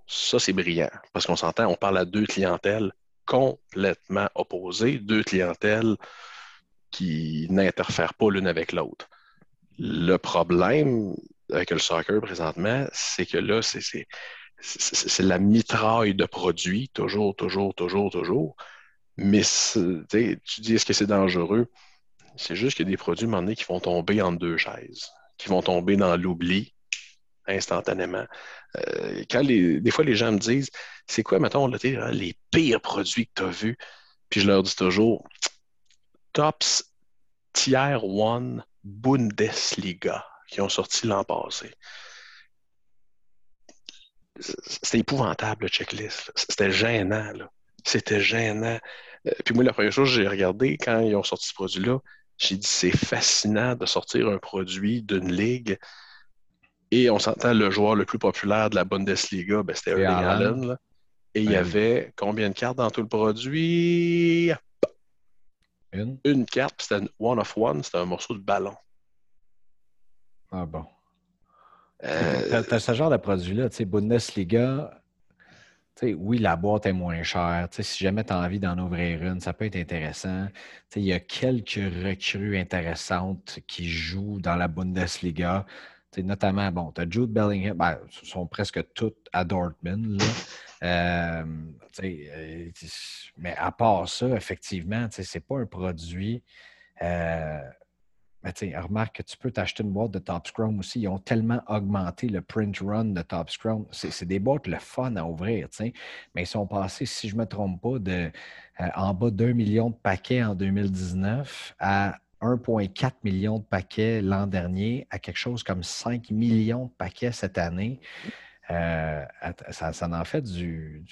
Ça, c'est brillant parce qu'on s'entend, on parle à deux clientèles complètement opposées, deux clientèles qui n'interfèrent pas l'une avec l'autre. Le problème avec le soccer présentement, c'est que là, c'est c'est la mitraille de produits, toujours, toujours, toujours, toujours. Mais tu dis, est-ce que c'est dangereux? C'est juste qu'il y a des produits, à un qui vont tomber en deux chaises, qui vont tomber dans l'oubli instantanément. Euh, quand des fois, les gens me disent, c'est quoi, mettons, les pires produits que tu as vus? Puis je leur dis toujours, Tops Tier 1 Bundesliga, qui ont sorti l'an passé c'était épouvantable, le checklist. C'était gênant. C'était gênant. Euh, puis moi, la première chose que j'ai regardé quand ils ont sorti ce produit-là, j'ai dit c'est fascinant de sortir un produit d'une ligue Et on s'entend le joueur le plus populaire de la Bundesliga, ben, c'était Erling Allen. Et il y avait combien de cartes dans tout le produit? Une. Une carte, c'était une one of one, c'était un morceau de ballon. Ah bon. Euh... T'as ce genre de produit-là, tu sais, Bundesliga, oui, la boîte est moins chère. si jamais tu as envie d'en ouvrir une, ça peut être intéressant. Il y a quelques recrues intéressantes qui jouent dans la Bundesliga. notamment, bon, tu as Jude Bellingham, ben, sont presque toutes à Dortmund. Euh, euh, mais à part ça, effectivement, ce n'est pas un produit. Euh, remarque que tu peux t'acheter une boîte de Top Scrum aussi. Ils ont tellement augmenté le print run de Top Scrum. C'est des boîtes le fun à ouvrir, mais ils sont passés, si je ne me trompe pas, de en bas d'un million de paquets en 2019 à 1,4 million de paquets l'an dernier, à quelque chose comme 5 millions de paquets cette année. Euh, ça, ça, en fait du,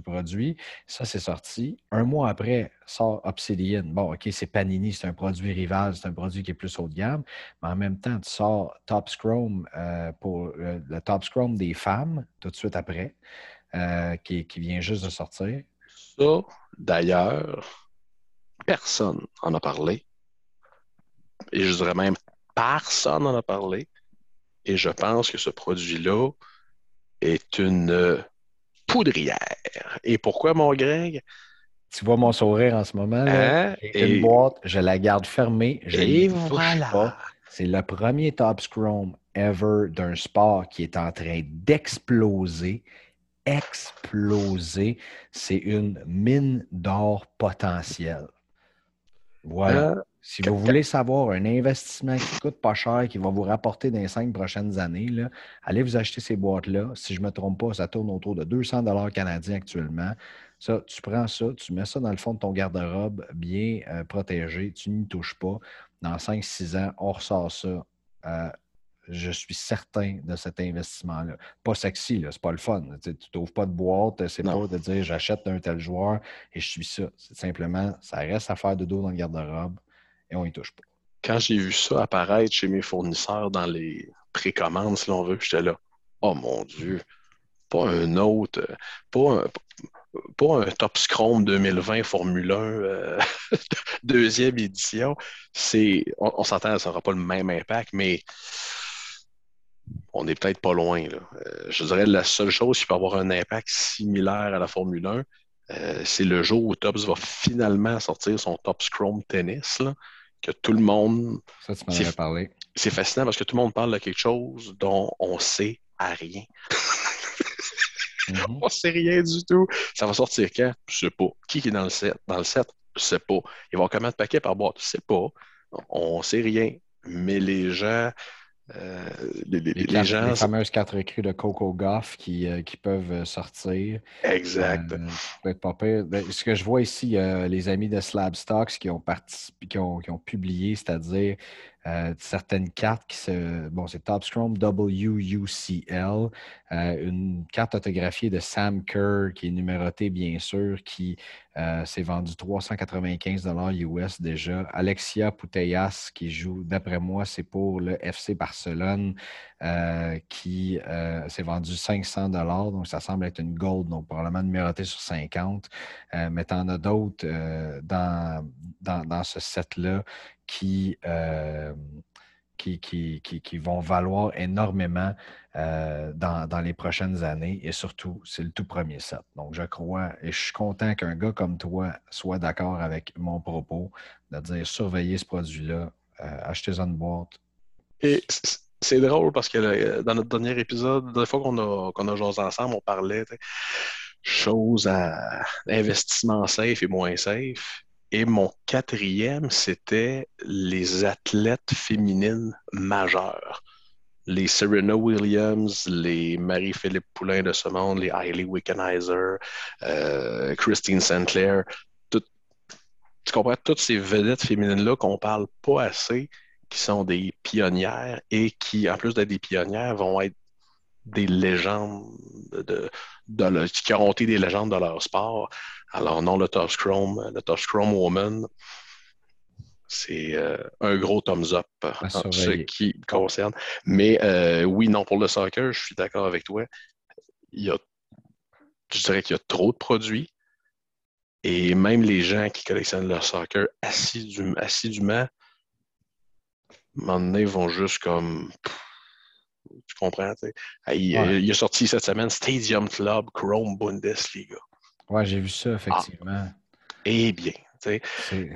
produit. Ça, c'est sorti. Un mois après, sort Obsidian. Bon, OK, c'est Panini, c'est un produit rival, c'est un produit qui est plus haut de gamme. Mais en même temps, tu sors Top Scrum euh, pour le Top Scrum des femmes tout de suite après, euh, qui, qui vient juste de sortir. Ça, d'ailleurs, personne en a parlé. Et je dirais même personne n'en a parlé. Et je pense que ce produit-là est une poudrière. Et pourquoi, mon Greg? Tu vois mon sourire en ce moment. Hein? Une boîte, je la garde fermée. Je et voilà. C'est le premier Top Scrum ever d'un sport qui est en train d'exploser. Exploser. C'est une mine d'or potentielle. Voilà. Euh, si vous voulez savoir un investissement qui ne coûte pas cher, qui va vous rapporter dans les cinq prochaines années, là, allez vous acheter ces boîtes-là. Si je ne me trompe pas, ça tourne autour de 200 canadiens actuellement. Ça, tu prends ça, tu mets ça dans le fond de ton garde-robe, bien euh, protégé, tu n'y touches pas. Dans 5-6 ans, on ressort ça. Euh, je suis certain de cet investissement-là. Pas sexy, c'est pas le fun. Tu n'ouvres pas de boîte, c'est pas de dire j'achète un tel joueur et je suis ça. C'est simplement, ça reste à faire de dos dans le garde-robe et on y touche pas. Quand j'ai vu ça apparaître chez mes fournisseurs dans les précommandes, si l'on veut, j'étais là. Oh mon Dieu, pas un autre, pas un, Top Scrum 2020 Formule 1 euh, deuxième édition. C'est, on, s'entend, ça n'aura pas le même impact, mais on n'est peut-être pas loin. Euh, je dirais la seule chose qui peut avoir un impact similaire à la Formule 1, euh, c'est le jour où Tops va finalement sortir son Top Scrum Tennis. Que tout le monde. Ça, tu m'en avais parlé. C'est fascinant parce que tout le monde parle de quelque chose dont on sait à rien. mm On sait rien du tout. Ça va sortir quand? Je sais pas. Qui est dans le set? Dans le set? Je sais pas. Ils vont combien de paquets par boîte? Je sais pas. On sait rien. Mais les gens euh, les, gens, les fameuses quatre écrits de Coco Goff qui, euh, qui peuvent euh, sortir. Exact. être pas pire. Ben, ce que je vois ici, les amis de Slab Stocks qui ont, participé, qui ont, qui ont publié, c'est-à-dire euh, certaines cartes qui se. Bon, c'est Top Scrum WUCL, euh, une carte autographiée de Sam Kerr qui est numérotée, bien sûr, qui euh, s'est vendue 395 US déjà. Alexia Putellas qui joue, d'après moi, c'est pour le FC Barcelone, qui s'est vendu 500 donc ça semble être une gold, donc probablement numérotée sur 50. mais tu en as d'autres dans, dans, dans, ce set-là euh, qui, qui, qui, qui, vont valoir énormément euh, dans, les prochaines années. Et surtout, c'est le tout premier set. Donc, je crois et je suis content qu'un gars comme toi soit d'accord avec mon propos de dire surveillez ce produit-là, euh, achetez-en une boîte. Et c'est drôle parce que dans notre dernier épisode, la fois qu'on a, qu'on joué ensemble, on parlait choses à investissement safe et moins safe. Et mon quatrième, c'était les athlètes féminines majeures. Les Serena Williams, les Marie-Philippe Poulain de ce monde, les Hailey Wickenheiser, euh, Christine Sinclair. tu comprends toutes ces vedettes féminines-là qu'on parle pas assez, qui sont des pionnières et qui, en plus d'être des pionnières, vont être des légendes de, de, qui auront été des légendes de leur sport. Alors non, le Top Scrum, le Top Scrum Woman, c'est euh, un gros thumbs up en ce qui concerne. Mais euh, oui, non, pour le soccer, je suis d'accord avec toi. Il y a, je dirais qu'il y a trop de produits. Et même les gens qui collectionnent le soccer assidûment, moment donné, vont juste comme. tu comprends? Il, il, a sorti cette semaine Stadium Club Chrome Bundesliga. Ouais, j'ai vu ça, effectivement. eh bien, tu sais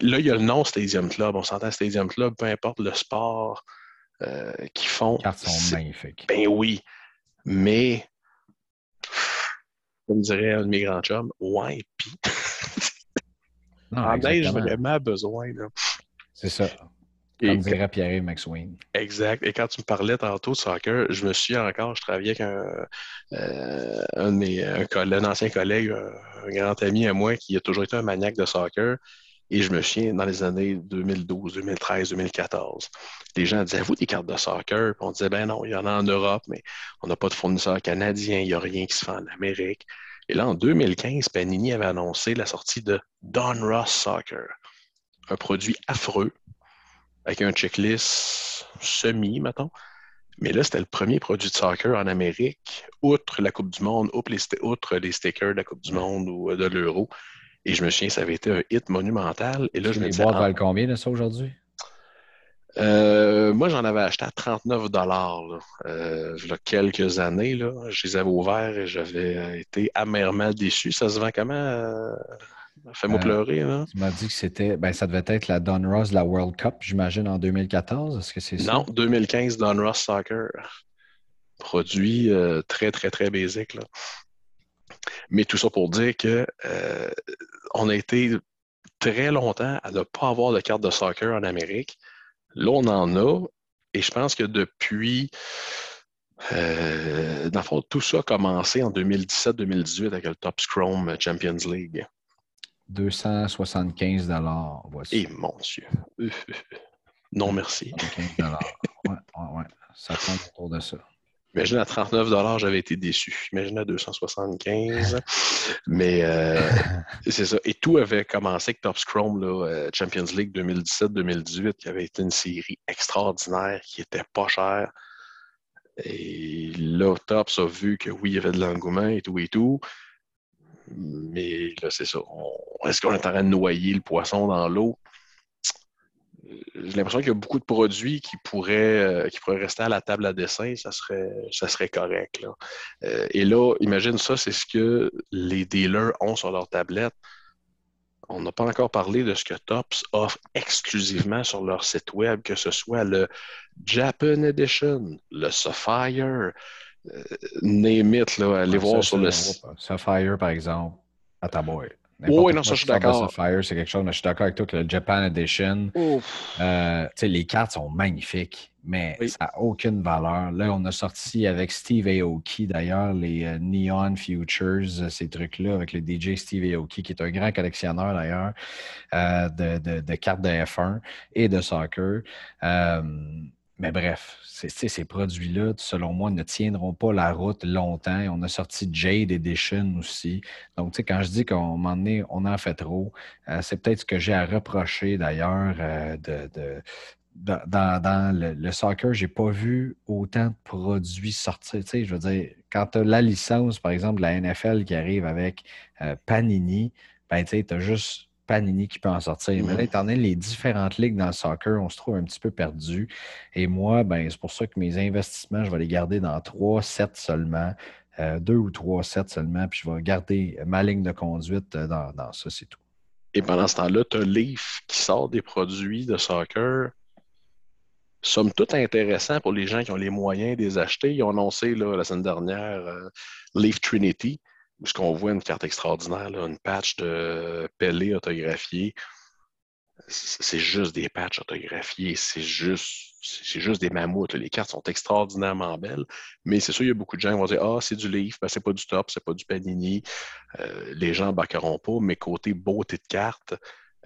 là, il y a le nom Stadium Club. On s'entend Stadium Club, peu importe le sport euh, qu'ils font. Les sont magnifiques. Ben oui. Mais, comme dirait un de mes grands chums, ouais, pis. en neige, vraiment besoin. C'est ça. Comme dirait Pierre McSween. Exact. Et quand tu me parlais tantôt de soccer, je me suis encore, je travaillais avec un, euh, un, de mes, un, ancien collègue, un, grand ami à moi qui a toujours été un maniaque de soccer. Et je me souviens, dans les années 2012, 2013, 2014, les gens disaient, vous, des cartes de soccer? Puis on disait, ben non, il y en a en Europe, mais on n'a pas de fournisseurs canadiens, il n'y a rien qui se fait en Amérique. Et là, en 2015, Panini avait annoncé la sortie de Don Ross Soccer, un produit affreux, avec un checklist semi, mettons. Mais là, c'était le premier produit de soccer en Amérique, outre la Coupe du Monde, outre les, stickers de la Coupe du Monde ou de l'Euro. Et je me souviens, ça avait été un hit monumental. Et là, je me disais. Les boîtes ah, valent combien de ça aujourd'hui? Euh, moi, j'en avais acheté à 39 dollars euh, il y a quelques années. Là. Je les avais ouverts et j'avais été amèrement déçu. Ça se vend comment? Euh, fais-moi pleurer. Là. Tu m'as dit que c'était. Ben, ça devait être la Don Ross, la World Cup, j'imagine, en 2014. Est-ce que c'est ça? Non, 2015 Don Ross Soccer. Produit très, très, très basique. Là. Mais tout ça pour dire que euh, on a été très longtemps à ne pas avoir de carte de soccer en Amérique. Là, on en a. Et je pense que depuis, euh, dans le fond, tout ça a commencé en 2017-2018 avec le Top Scrum Champions League. 275 voici. Et mon Dieu. Non, merci. 275 ouais, ouais, ouais. Ça prend autour de ça. Imagine à 39 j'avais été déçu. Imagine à 275. Mais euh, c'est ça. Et tout avait commencé avec Top Scrum, euh, Champions League 2017-2018, qui avait été une série extraordinaire, qui était pas chère. Et là, Tops a vu que oui, il y avait de l'engouement et tout et tout. Mais là, c'est ça. Est-ce qu'on est en train de noyer le poisson dans l'eau? j'ai l'impression qu'il y a beaucoup de produits qui pourraient, euh, qui pourraient rester à la table à dessin, ça serait, ça serait correct. Euh, et là, imagine ça, c'est ce que les dealers ont sur leur tablette. On n'a pas encore parlé de ce que Tops offre exclusivement sur leur site web, que ce soit le Japan Edition, le Sapphire, euh, name it, là, allez voir sur le site. Sapphire, par exemple, à ta boîte. Oui, non, ça, je suis d'accord. Fire, c'est quelque chose. Je suis d'accord avec toi que le Japan Edition, euh, les cartes sont magnifiques, mais ça n'a aucune valeur. Là, on a sorti avec Steve Aoki, d'ailleurs, les euh, Neon Futures, euh, ces trucs-là, avec le DJ Steve Aoki, qui est un grand collectionneur, d'ailleurs, de, de, de, cartes de F1 et de soccer. Mais bref, ces produits-là, selon moi, ne tiendront pas la route longtemps. on a sorti Jade Edition aussi. Donc, quand je dis un moment donné, on en fait trop, euh, c'est peut-être ce que j'ai à reprocher d'ailleurs euh, de, dans, le, soccer, je n'ai pas vu autant de produits sortir. je veux dire, quand tu as la licence, par exemple, de la NFL qui arrive avec euh, Panini, ben, tu as juste Panini qui peut en sortir. Mais là, étant donné les différentes ligues dans le soccer, on se trouve un petit peu perdu. Et moi, ben, c'est pour ça que mes investissements, je vais les garder dans trois sets seulement, euh, deux ou trois sets seulement, puis je vais garder ma ligne de conduite euh, dans, ça, c'est tout. Et pendant ce temps-là, tu as Leaf qui sort des produits de soccer somme toute intéressants pour les gens qui ont les moyens de les acheter. Ils ont annoncé la semaine dernière euh, Leaf Trinity ce qu'on voit une carte extraordinaire, une patch de Pelé autographiée. C'est juste des patchs autographiés, c'est juste, c'est juste des mammouths. Les cartes sont extraordinairement belles, mais c'est sûr, il y a beaucoup de gens qui vont dire Ah, c'est du livre, ben, c'est pas du top, c'est pas du panini. Euh, les gens ne bacqueront pas, mais côté beauté de carte,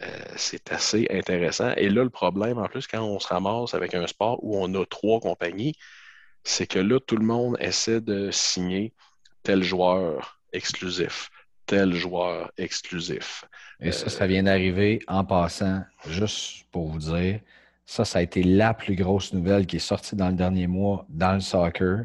euh, c'est assez intéressant. Et là, le problème, en plus, quand on se ramasse avec un sport où on a trois compagnies, c'est que là, tout le monde essaie de signer tel joueur exclusif, tel joueur exclusif. Et ça, ça vient d'arriver en passant, juste pour vous dire, ça, ça a été la plus grosse nouvelle qui est sortie dans le dernier mois dans le soccer.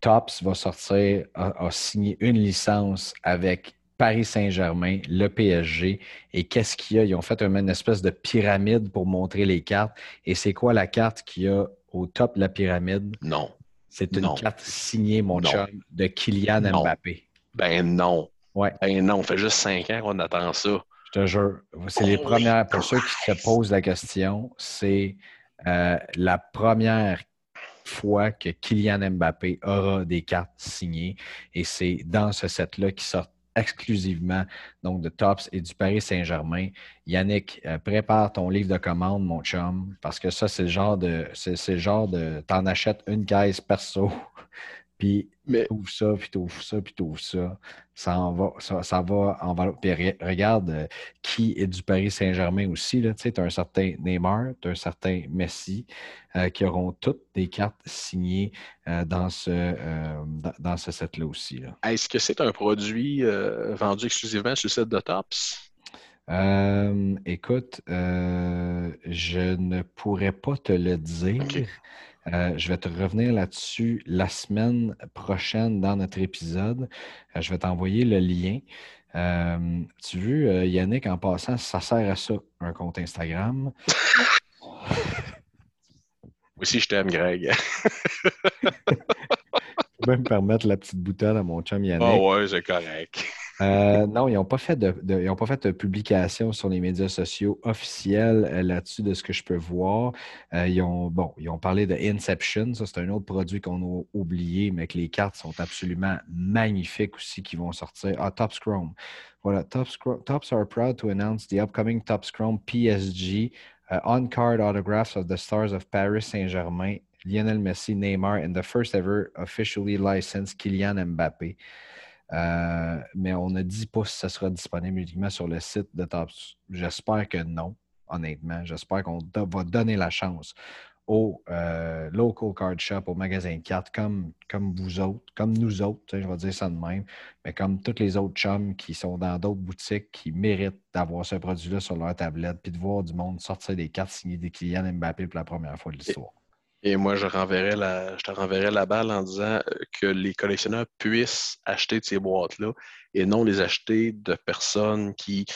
Tops va sortir, a, signé une licence avec Paris Saint-Germain, le PSG. Et qu'est-ce qu'il y a? Ils ont fait une espèce de pyramide pour montrer les cartes. Et c'est quoi la carte qu'il y a au top de la pyramide? Non. C'est une carte signée, mon chum, de Kylian Mbappé. Ben non. Ouais. Ben non, on fait juste cinq ans qu'on attend ça. Je te jure. C'est les premières. Pour ceux qui se posent la question, c'est euh, la première fois que Kylian Mbappé aura des cartes signées. Et c'est dans ce set-là qui sort exclusivement donc de Tops et du Paris Saint-Germain. Yannick, euh, prépare ton livre de commande, mon chum, parce que ça, c'est le genre de. C'est le genre de. T'en achètes une caisse perso puis mais... ouvre ça, puis ouvres ça, puis ouvres ça. Ça, en va, ça, ça va en va. Puis regarde euh, qui est du Paris Saint-Germain aussi. Tu sais, as un certain Neymar, tu as un certain Messi, euh, qui auront toutes des cartes signées euh, dans ce, dans, ce set-là aussi. Est-ce que c'est un produit vendu exclusivement sur le site de Tops? écoute, je ne pourrais pas te le dire. Euh, je vais te revenir là-dessus la semaine prochaine dans notre épisode. Euh, je vais t'envoyer le lien. Euh, tu veux, Yannick, en passant, ça sert à ça, un compte Instagram? Aussi, je t'aime, Greg. je peux me permettre la petite bouteille à mon chum Yannick. Ah ouais, c'est correct. Euh, non, ils n'ont pas, fait de, pas fait de publication sur les médias sociaux officiels euh, là-dessus de ce que je peux voir. Euh, ils, ont, bon, ils ont parlé de Inception. Ça, c'est un autre produit qu'on a oublié, mais que les cartes sont absolument magnifiques aussi qui vont sortir. Ah, Tops Chrome. Voilà, Tops, Tops are proud to announce the upcoming Tops Chrome PSG on-card autographs of the stars of Paris Saint-Germain, Lionel Messi, Neymar, and the first ever officially licensed Kylian Mbappé. Euh, mais on ne dit pas si ça sera disponible uniquement sur le site de Tops. J'espère que non, honnêtement. J'espère qu'on va donner la chance aux euh, local card shop, magasins de cartes, comme, comme vous autres, comme nous autres, je vais dire ça de même, mais comme tous les autres chums qui sont dans d'autres boutiques qui méritent d'avoir ce produit-là sur leur tablette, puis de voir du monde sortir des cartes signées des clients Mbappé pour la première fois de l'histoire. Et moi, je, renverrai la, je te renverrai la balle en disant euh, que les collectionneurs puissent acheter de ces boîtes-là et non les acheter de personnes qui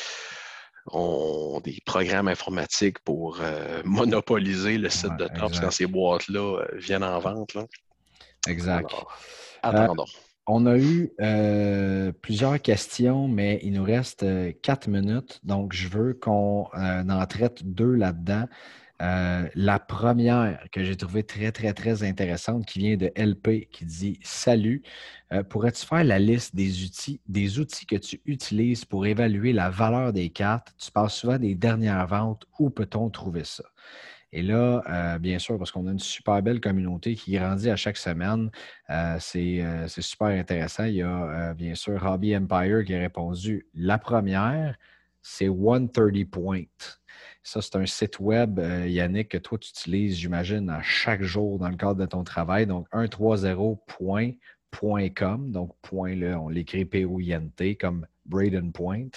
ont des programmes informatiques pour euh, monopoliser le site de Tops quand ces boîtes-là euh, viennent en vente. Exact. attendons. on a eu plusieurs questions, mais il nous reste quatre minutes. Donc, je veux qu'on en traite deux là-dedans. Euh, la première que j'ai trouvée très, très, très intéressante qui vient de LP qui dit Salut, euh, pourrais-tu faire la liste des outils, des outils que tu utilises pour évaluer la valeur des cartes? Tu parles souvent des dernières ventes. Où peut-on trouver ça? Et là, euh, bien sûr, parce qu'on a une super belle communauté qui grandit à chaque semaine, c'est super intéressant. Il y a bien sûr Hobby Empire qui a répondu La première, c'est 130 Point. Ça, c'est un site web, euh, Yannick, que toi, tu utilises, j'imagine, à chaque jour dans le cadre de ton travail. Donc, 130.com. Donc, point on l'écrit P-O-I-N-T comme Braden Point.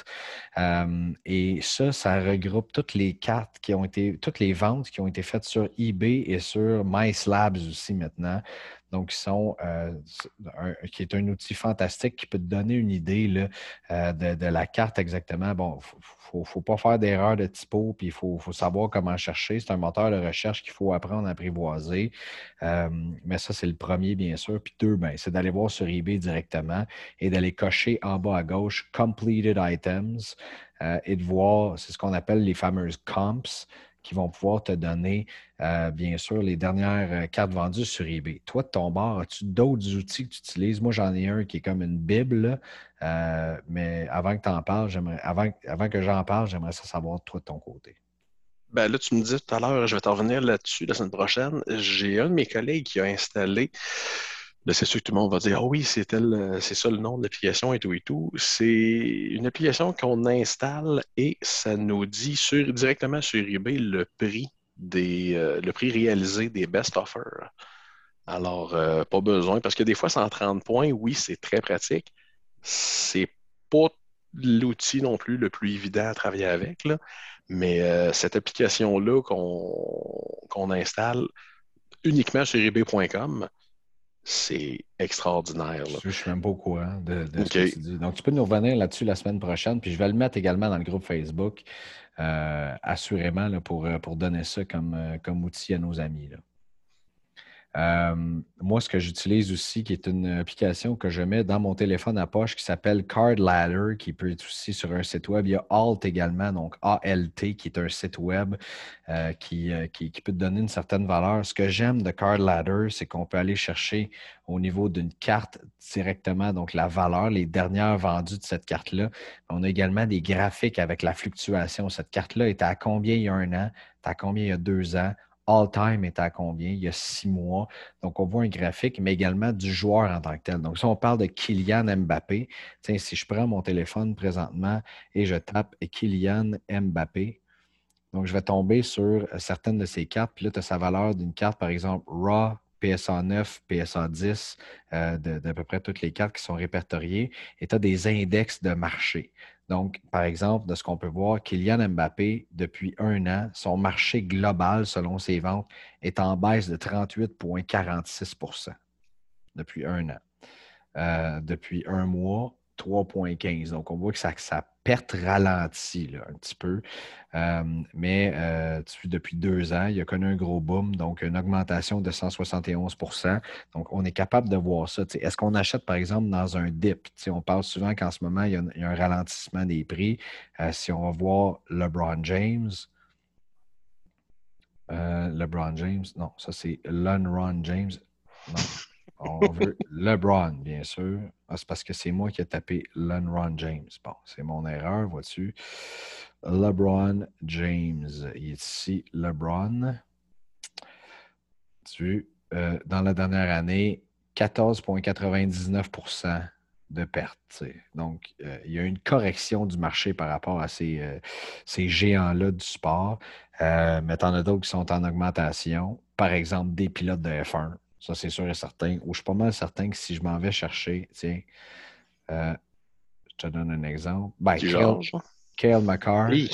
Euh, et ça, ça regroupe toutes les cartes qui ont été, toutes les ventes qui ont été faites sur eBay et sur MySlabs aussi maintenant. Donc, qui, sont, euh, qui est un outil fantastique qui peut te donner une idée là, de, la carte exactement. Bon, ne faut pas faire d'erreur de typo, puis il faut, savoir comment chercher. C'est un moteur de recherche qu'il faut apprendre à apprivoiser. Euh, mais ça, c'est le premier, bien sûr. Puis deux, ben, c'est d'aller voir sur eBay directement et d'aller cocher en bas à gauche Completed Items euh, et de voir, c'est ce qu'on appelle les fameuses comps qui vont pouvoir te donner, euh, bien sûr, les dernières euh, cartes vendues sur eBay. Toi, de ton bord, as-tu d'autres outils que tu utilises? Moi, j'en ai un qui est comme une Bible, euh, mais avant que tu en parles, j'aimerais, avant, avant que j'en parle, j'aimerais ça savoir, toi, de ton côté. Ben là, tu me dis tout à l'heure, je vais t'en revenir là-dessus la semaine prochaine. J'ai un de mes collègues qui a installé c'est sûr que tout le monde va dire Ah oui, c'est ça le nom de l'application et tout et tout. C'est une application qu'on installe et ça nous dit directement sur eBay le prix des euh, le prix réalisé des best offers. Alors, euh, pas besoin, parce que des fois, 130 points, oui, c'est très pratique. C'est pas l'outil non plus le plus évident à travailler avec, là. mais euh, cette application-là qu'on installe uniquement sur eBay.com, c'est extraordinaire. Je suis même pas au courant de, ce que tu dis. Donc, tu peux nous revenir là-dessus la semaine prochaine, puis je vais le mettre également dans le groupe Facebook, euh, assurément, là, pour, euh, pour donner ça comme, comme outil à nos amis. Là. Euh, moi, ce que j'utilise aussi, qui est une application que je mets dans mon téléphone à poche qui s'appelle Card Ladder, qui peut être aussi sur un site web. Il y a Alt également, donc ALT, qui est un site web euh, euh, qui, qui, peut te donner une certaine valeur. Ce que j'aime de Card Ladder, c'est qu'on peut aller chercher au niveau d'une carte directement, donc la valeur, les dernières vendues de cette carte-là. On a également des graphiques avec la fluctuation. Cette carte-là était à combien il y a un an, à combien il y a deux ans? All-time est à combien? Il y a six mois. Donc, on voit un graphique, mais également du joueur en tant que tel. Donc, si on parle de Kylian Mbappé, si je prends mon téléphone présentement et je tape Kylian Mbappé, donc je vais tomber sur certaines de ces cartes. Puis là, tu as sa valeur d'une carte, par exemple, Raw, PSA 9, PSA 10, d'à peu près toutes les cartes qui sont répertoriées, et tu des index de marché. Donc, par exemple, de ce qu'on peut voir, Kylian Mbappé, depuis un an, son marché global, selon ses ventes, est en baisse de 38,46% depuis un an. Euh, depuis un mois, 3,15. Donc, on voit que ça, ça perte ralentit un petit peu. Mais depuis deux ans, il a connu un gros boom, donc une augmentation de 171% Donc, on est capable de voir ça. Est-ce qu'on achète, par exemple, dans un dip? on parle souvent qu'en ce moment, il y, a, un ralentissement des prix. Si on va voir LeBron James, LeBron James, non, ça c'est Lonron James. Non. On veut LeBron, bien sûr. Ah, c'est parce que c'est moi qui ai tapé LeBron James. Bon, c'est mon erreur, vois-tu. LeBron James. Il est ici, LeBron. Tu euh, dans la dernière année, 14,99% de perte. Donc, euh, il y a une correction du marché par rapport à ces, euh, ces géants-là du sport. mais tu en as d'autres qui sont en augmentation. Par exemple, des pilotes de F1 ça, c'est sûr et certain. Ou je suis pas mal certain que si je m'en vais chercher, tiens, euh, je te donne un exemple. Ben, Kale, McCarr. Oui.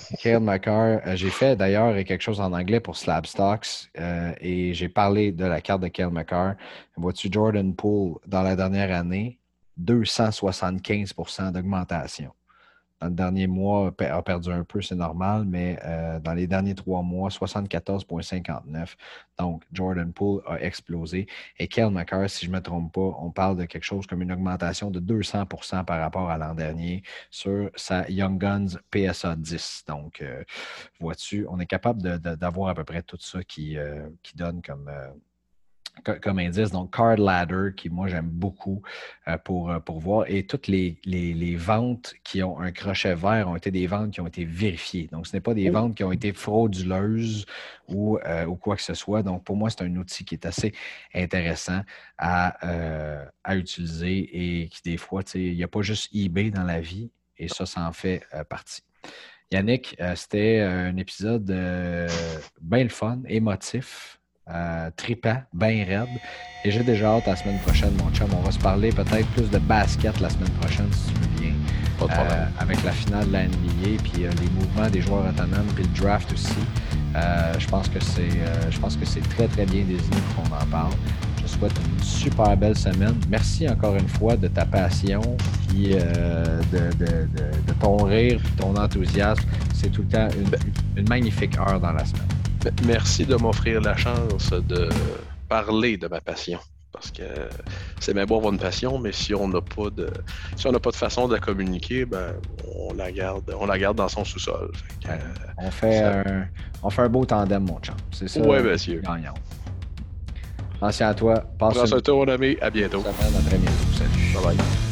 Kale McCarr, euh, j'ai fait d'ailleurs quelque chose en anglais pour Slab Stocks euh, et j'ai parlé de la carte de Kale McCarr. Vois-tu Jordan Poole dans la dernière année, 275% d'augmentation. Dans le dernier mois, a perdu un peu, c'est normal, mais euh, dans les derniers trois mois, 74,59. Donc, Jordan Poole a explosé. Et Kel McCarr, si je ne me trompe pas, on parle de quelque chose comme une augmentation de 200% par rapport à l'an dernier sur sa Young Guns PSA 10. Donc, euh, vois-tu, on est capable d'avoir à peu près tout ça qui, euh, qui donne comme comme indice. Donc, Card Ladder, qui moi j'aime beaucoup euh, pour, euh, pour voir. Et toutes les, les, ventes qui ont un crochet vert ont été des ventes qui ont été vérifiées. Donc, ce n'est pas des oh. ventes qui ont été frauduleuses ou, euh, ou, quoi que ce soit. Donc, pour moi, c'est un outil qui est assez intéressant à, à utiliser et qui, des fois, il n'y a pas juste eBay dans la vie et ça, ça en fait partie. Yannick, c'était un épisode bien le fun, émotif. Euh, tripant, bien raide. Et j'ai déjà hâte la semaine prochaine, mon chum. On va se parler peut-être plus de basket la semaine prochaine, si tu veux bien. Euh, avec la finale de la NBA, puis euh, les mouvements des joueurs autonomes, puis le draft aussi. je pense que c'est je pense que c'est très, très bien désigné qu'on en parle. Je souhaite une super belle semaine. Merci encore une fois de ta passion, puis de, ton rire, puis ton enthousiasme. C'est tout le temps une magnifique heure dans la semaine. Merci de m'offrir la chance de parler de ma passion. Parce que c'est bien beau avoir une passion, mais si on n'a pas de si on n'a pas de façon de la communiquer, ben on la garde, on la garde dans son sous-sol. on, fait un, on fait un beau tandem, mon champ. C'est ça. Oui, monsieur. Gagnant. Merci à toi. Passe Prends un tour, mon ami. À bientôt. Ça à très bientôt. Salut. Bye bye.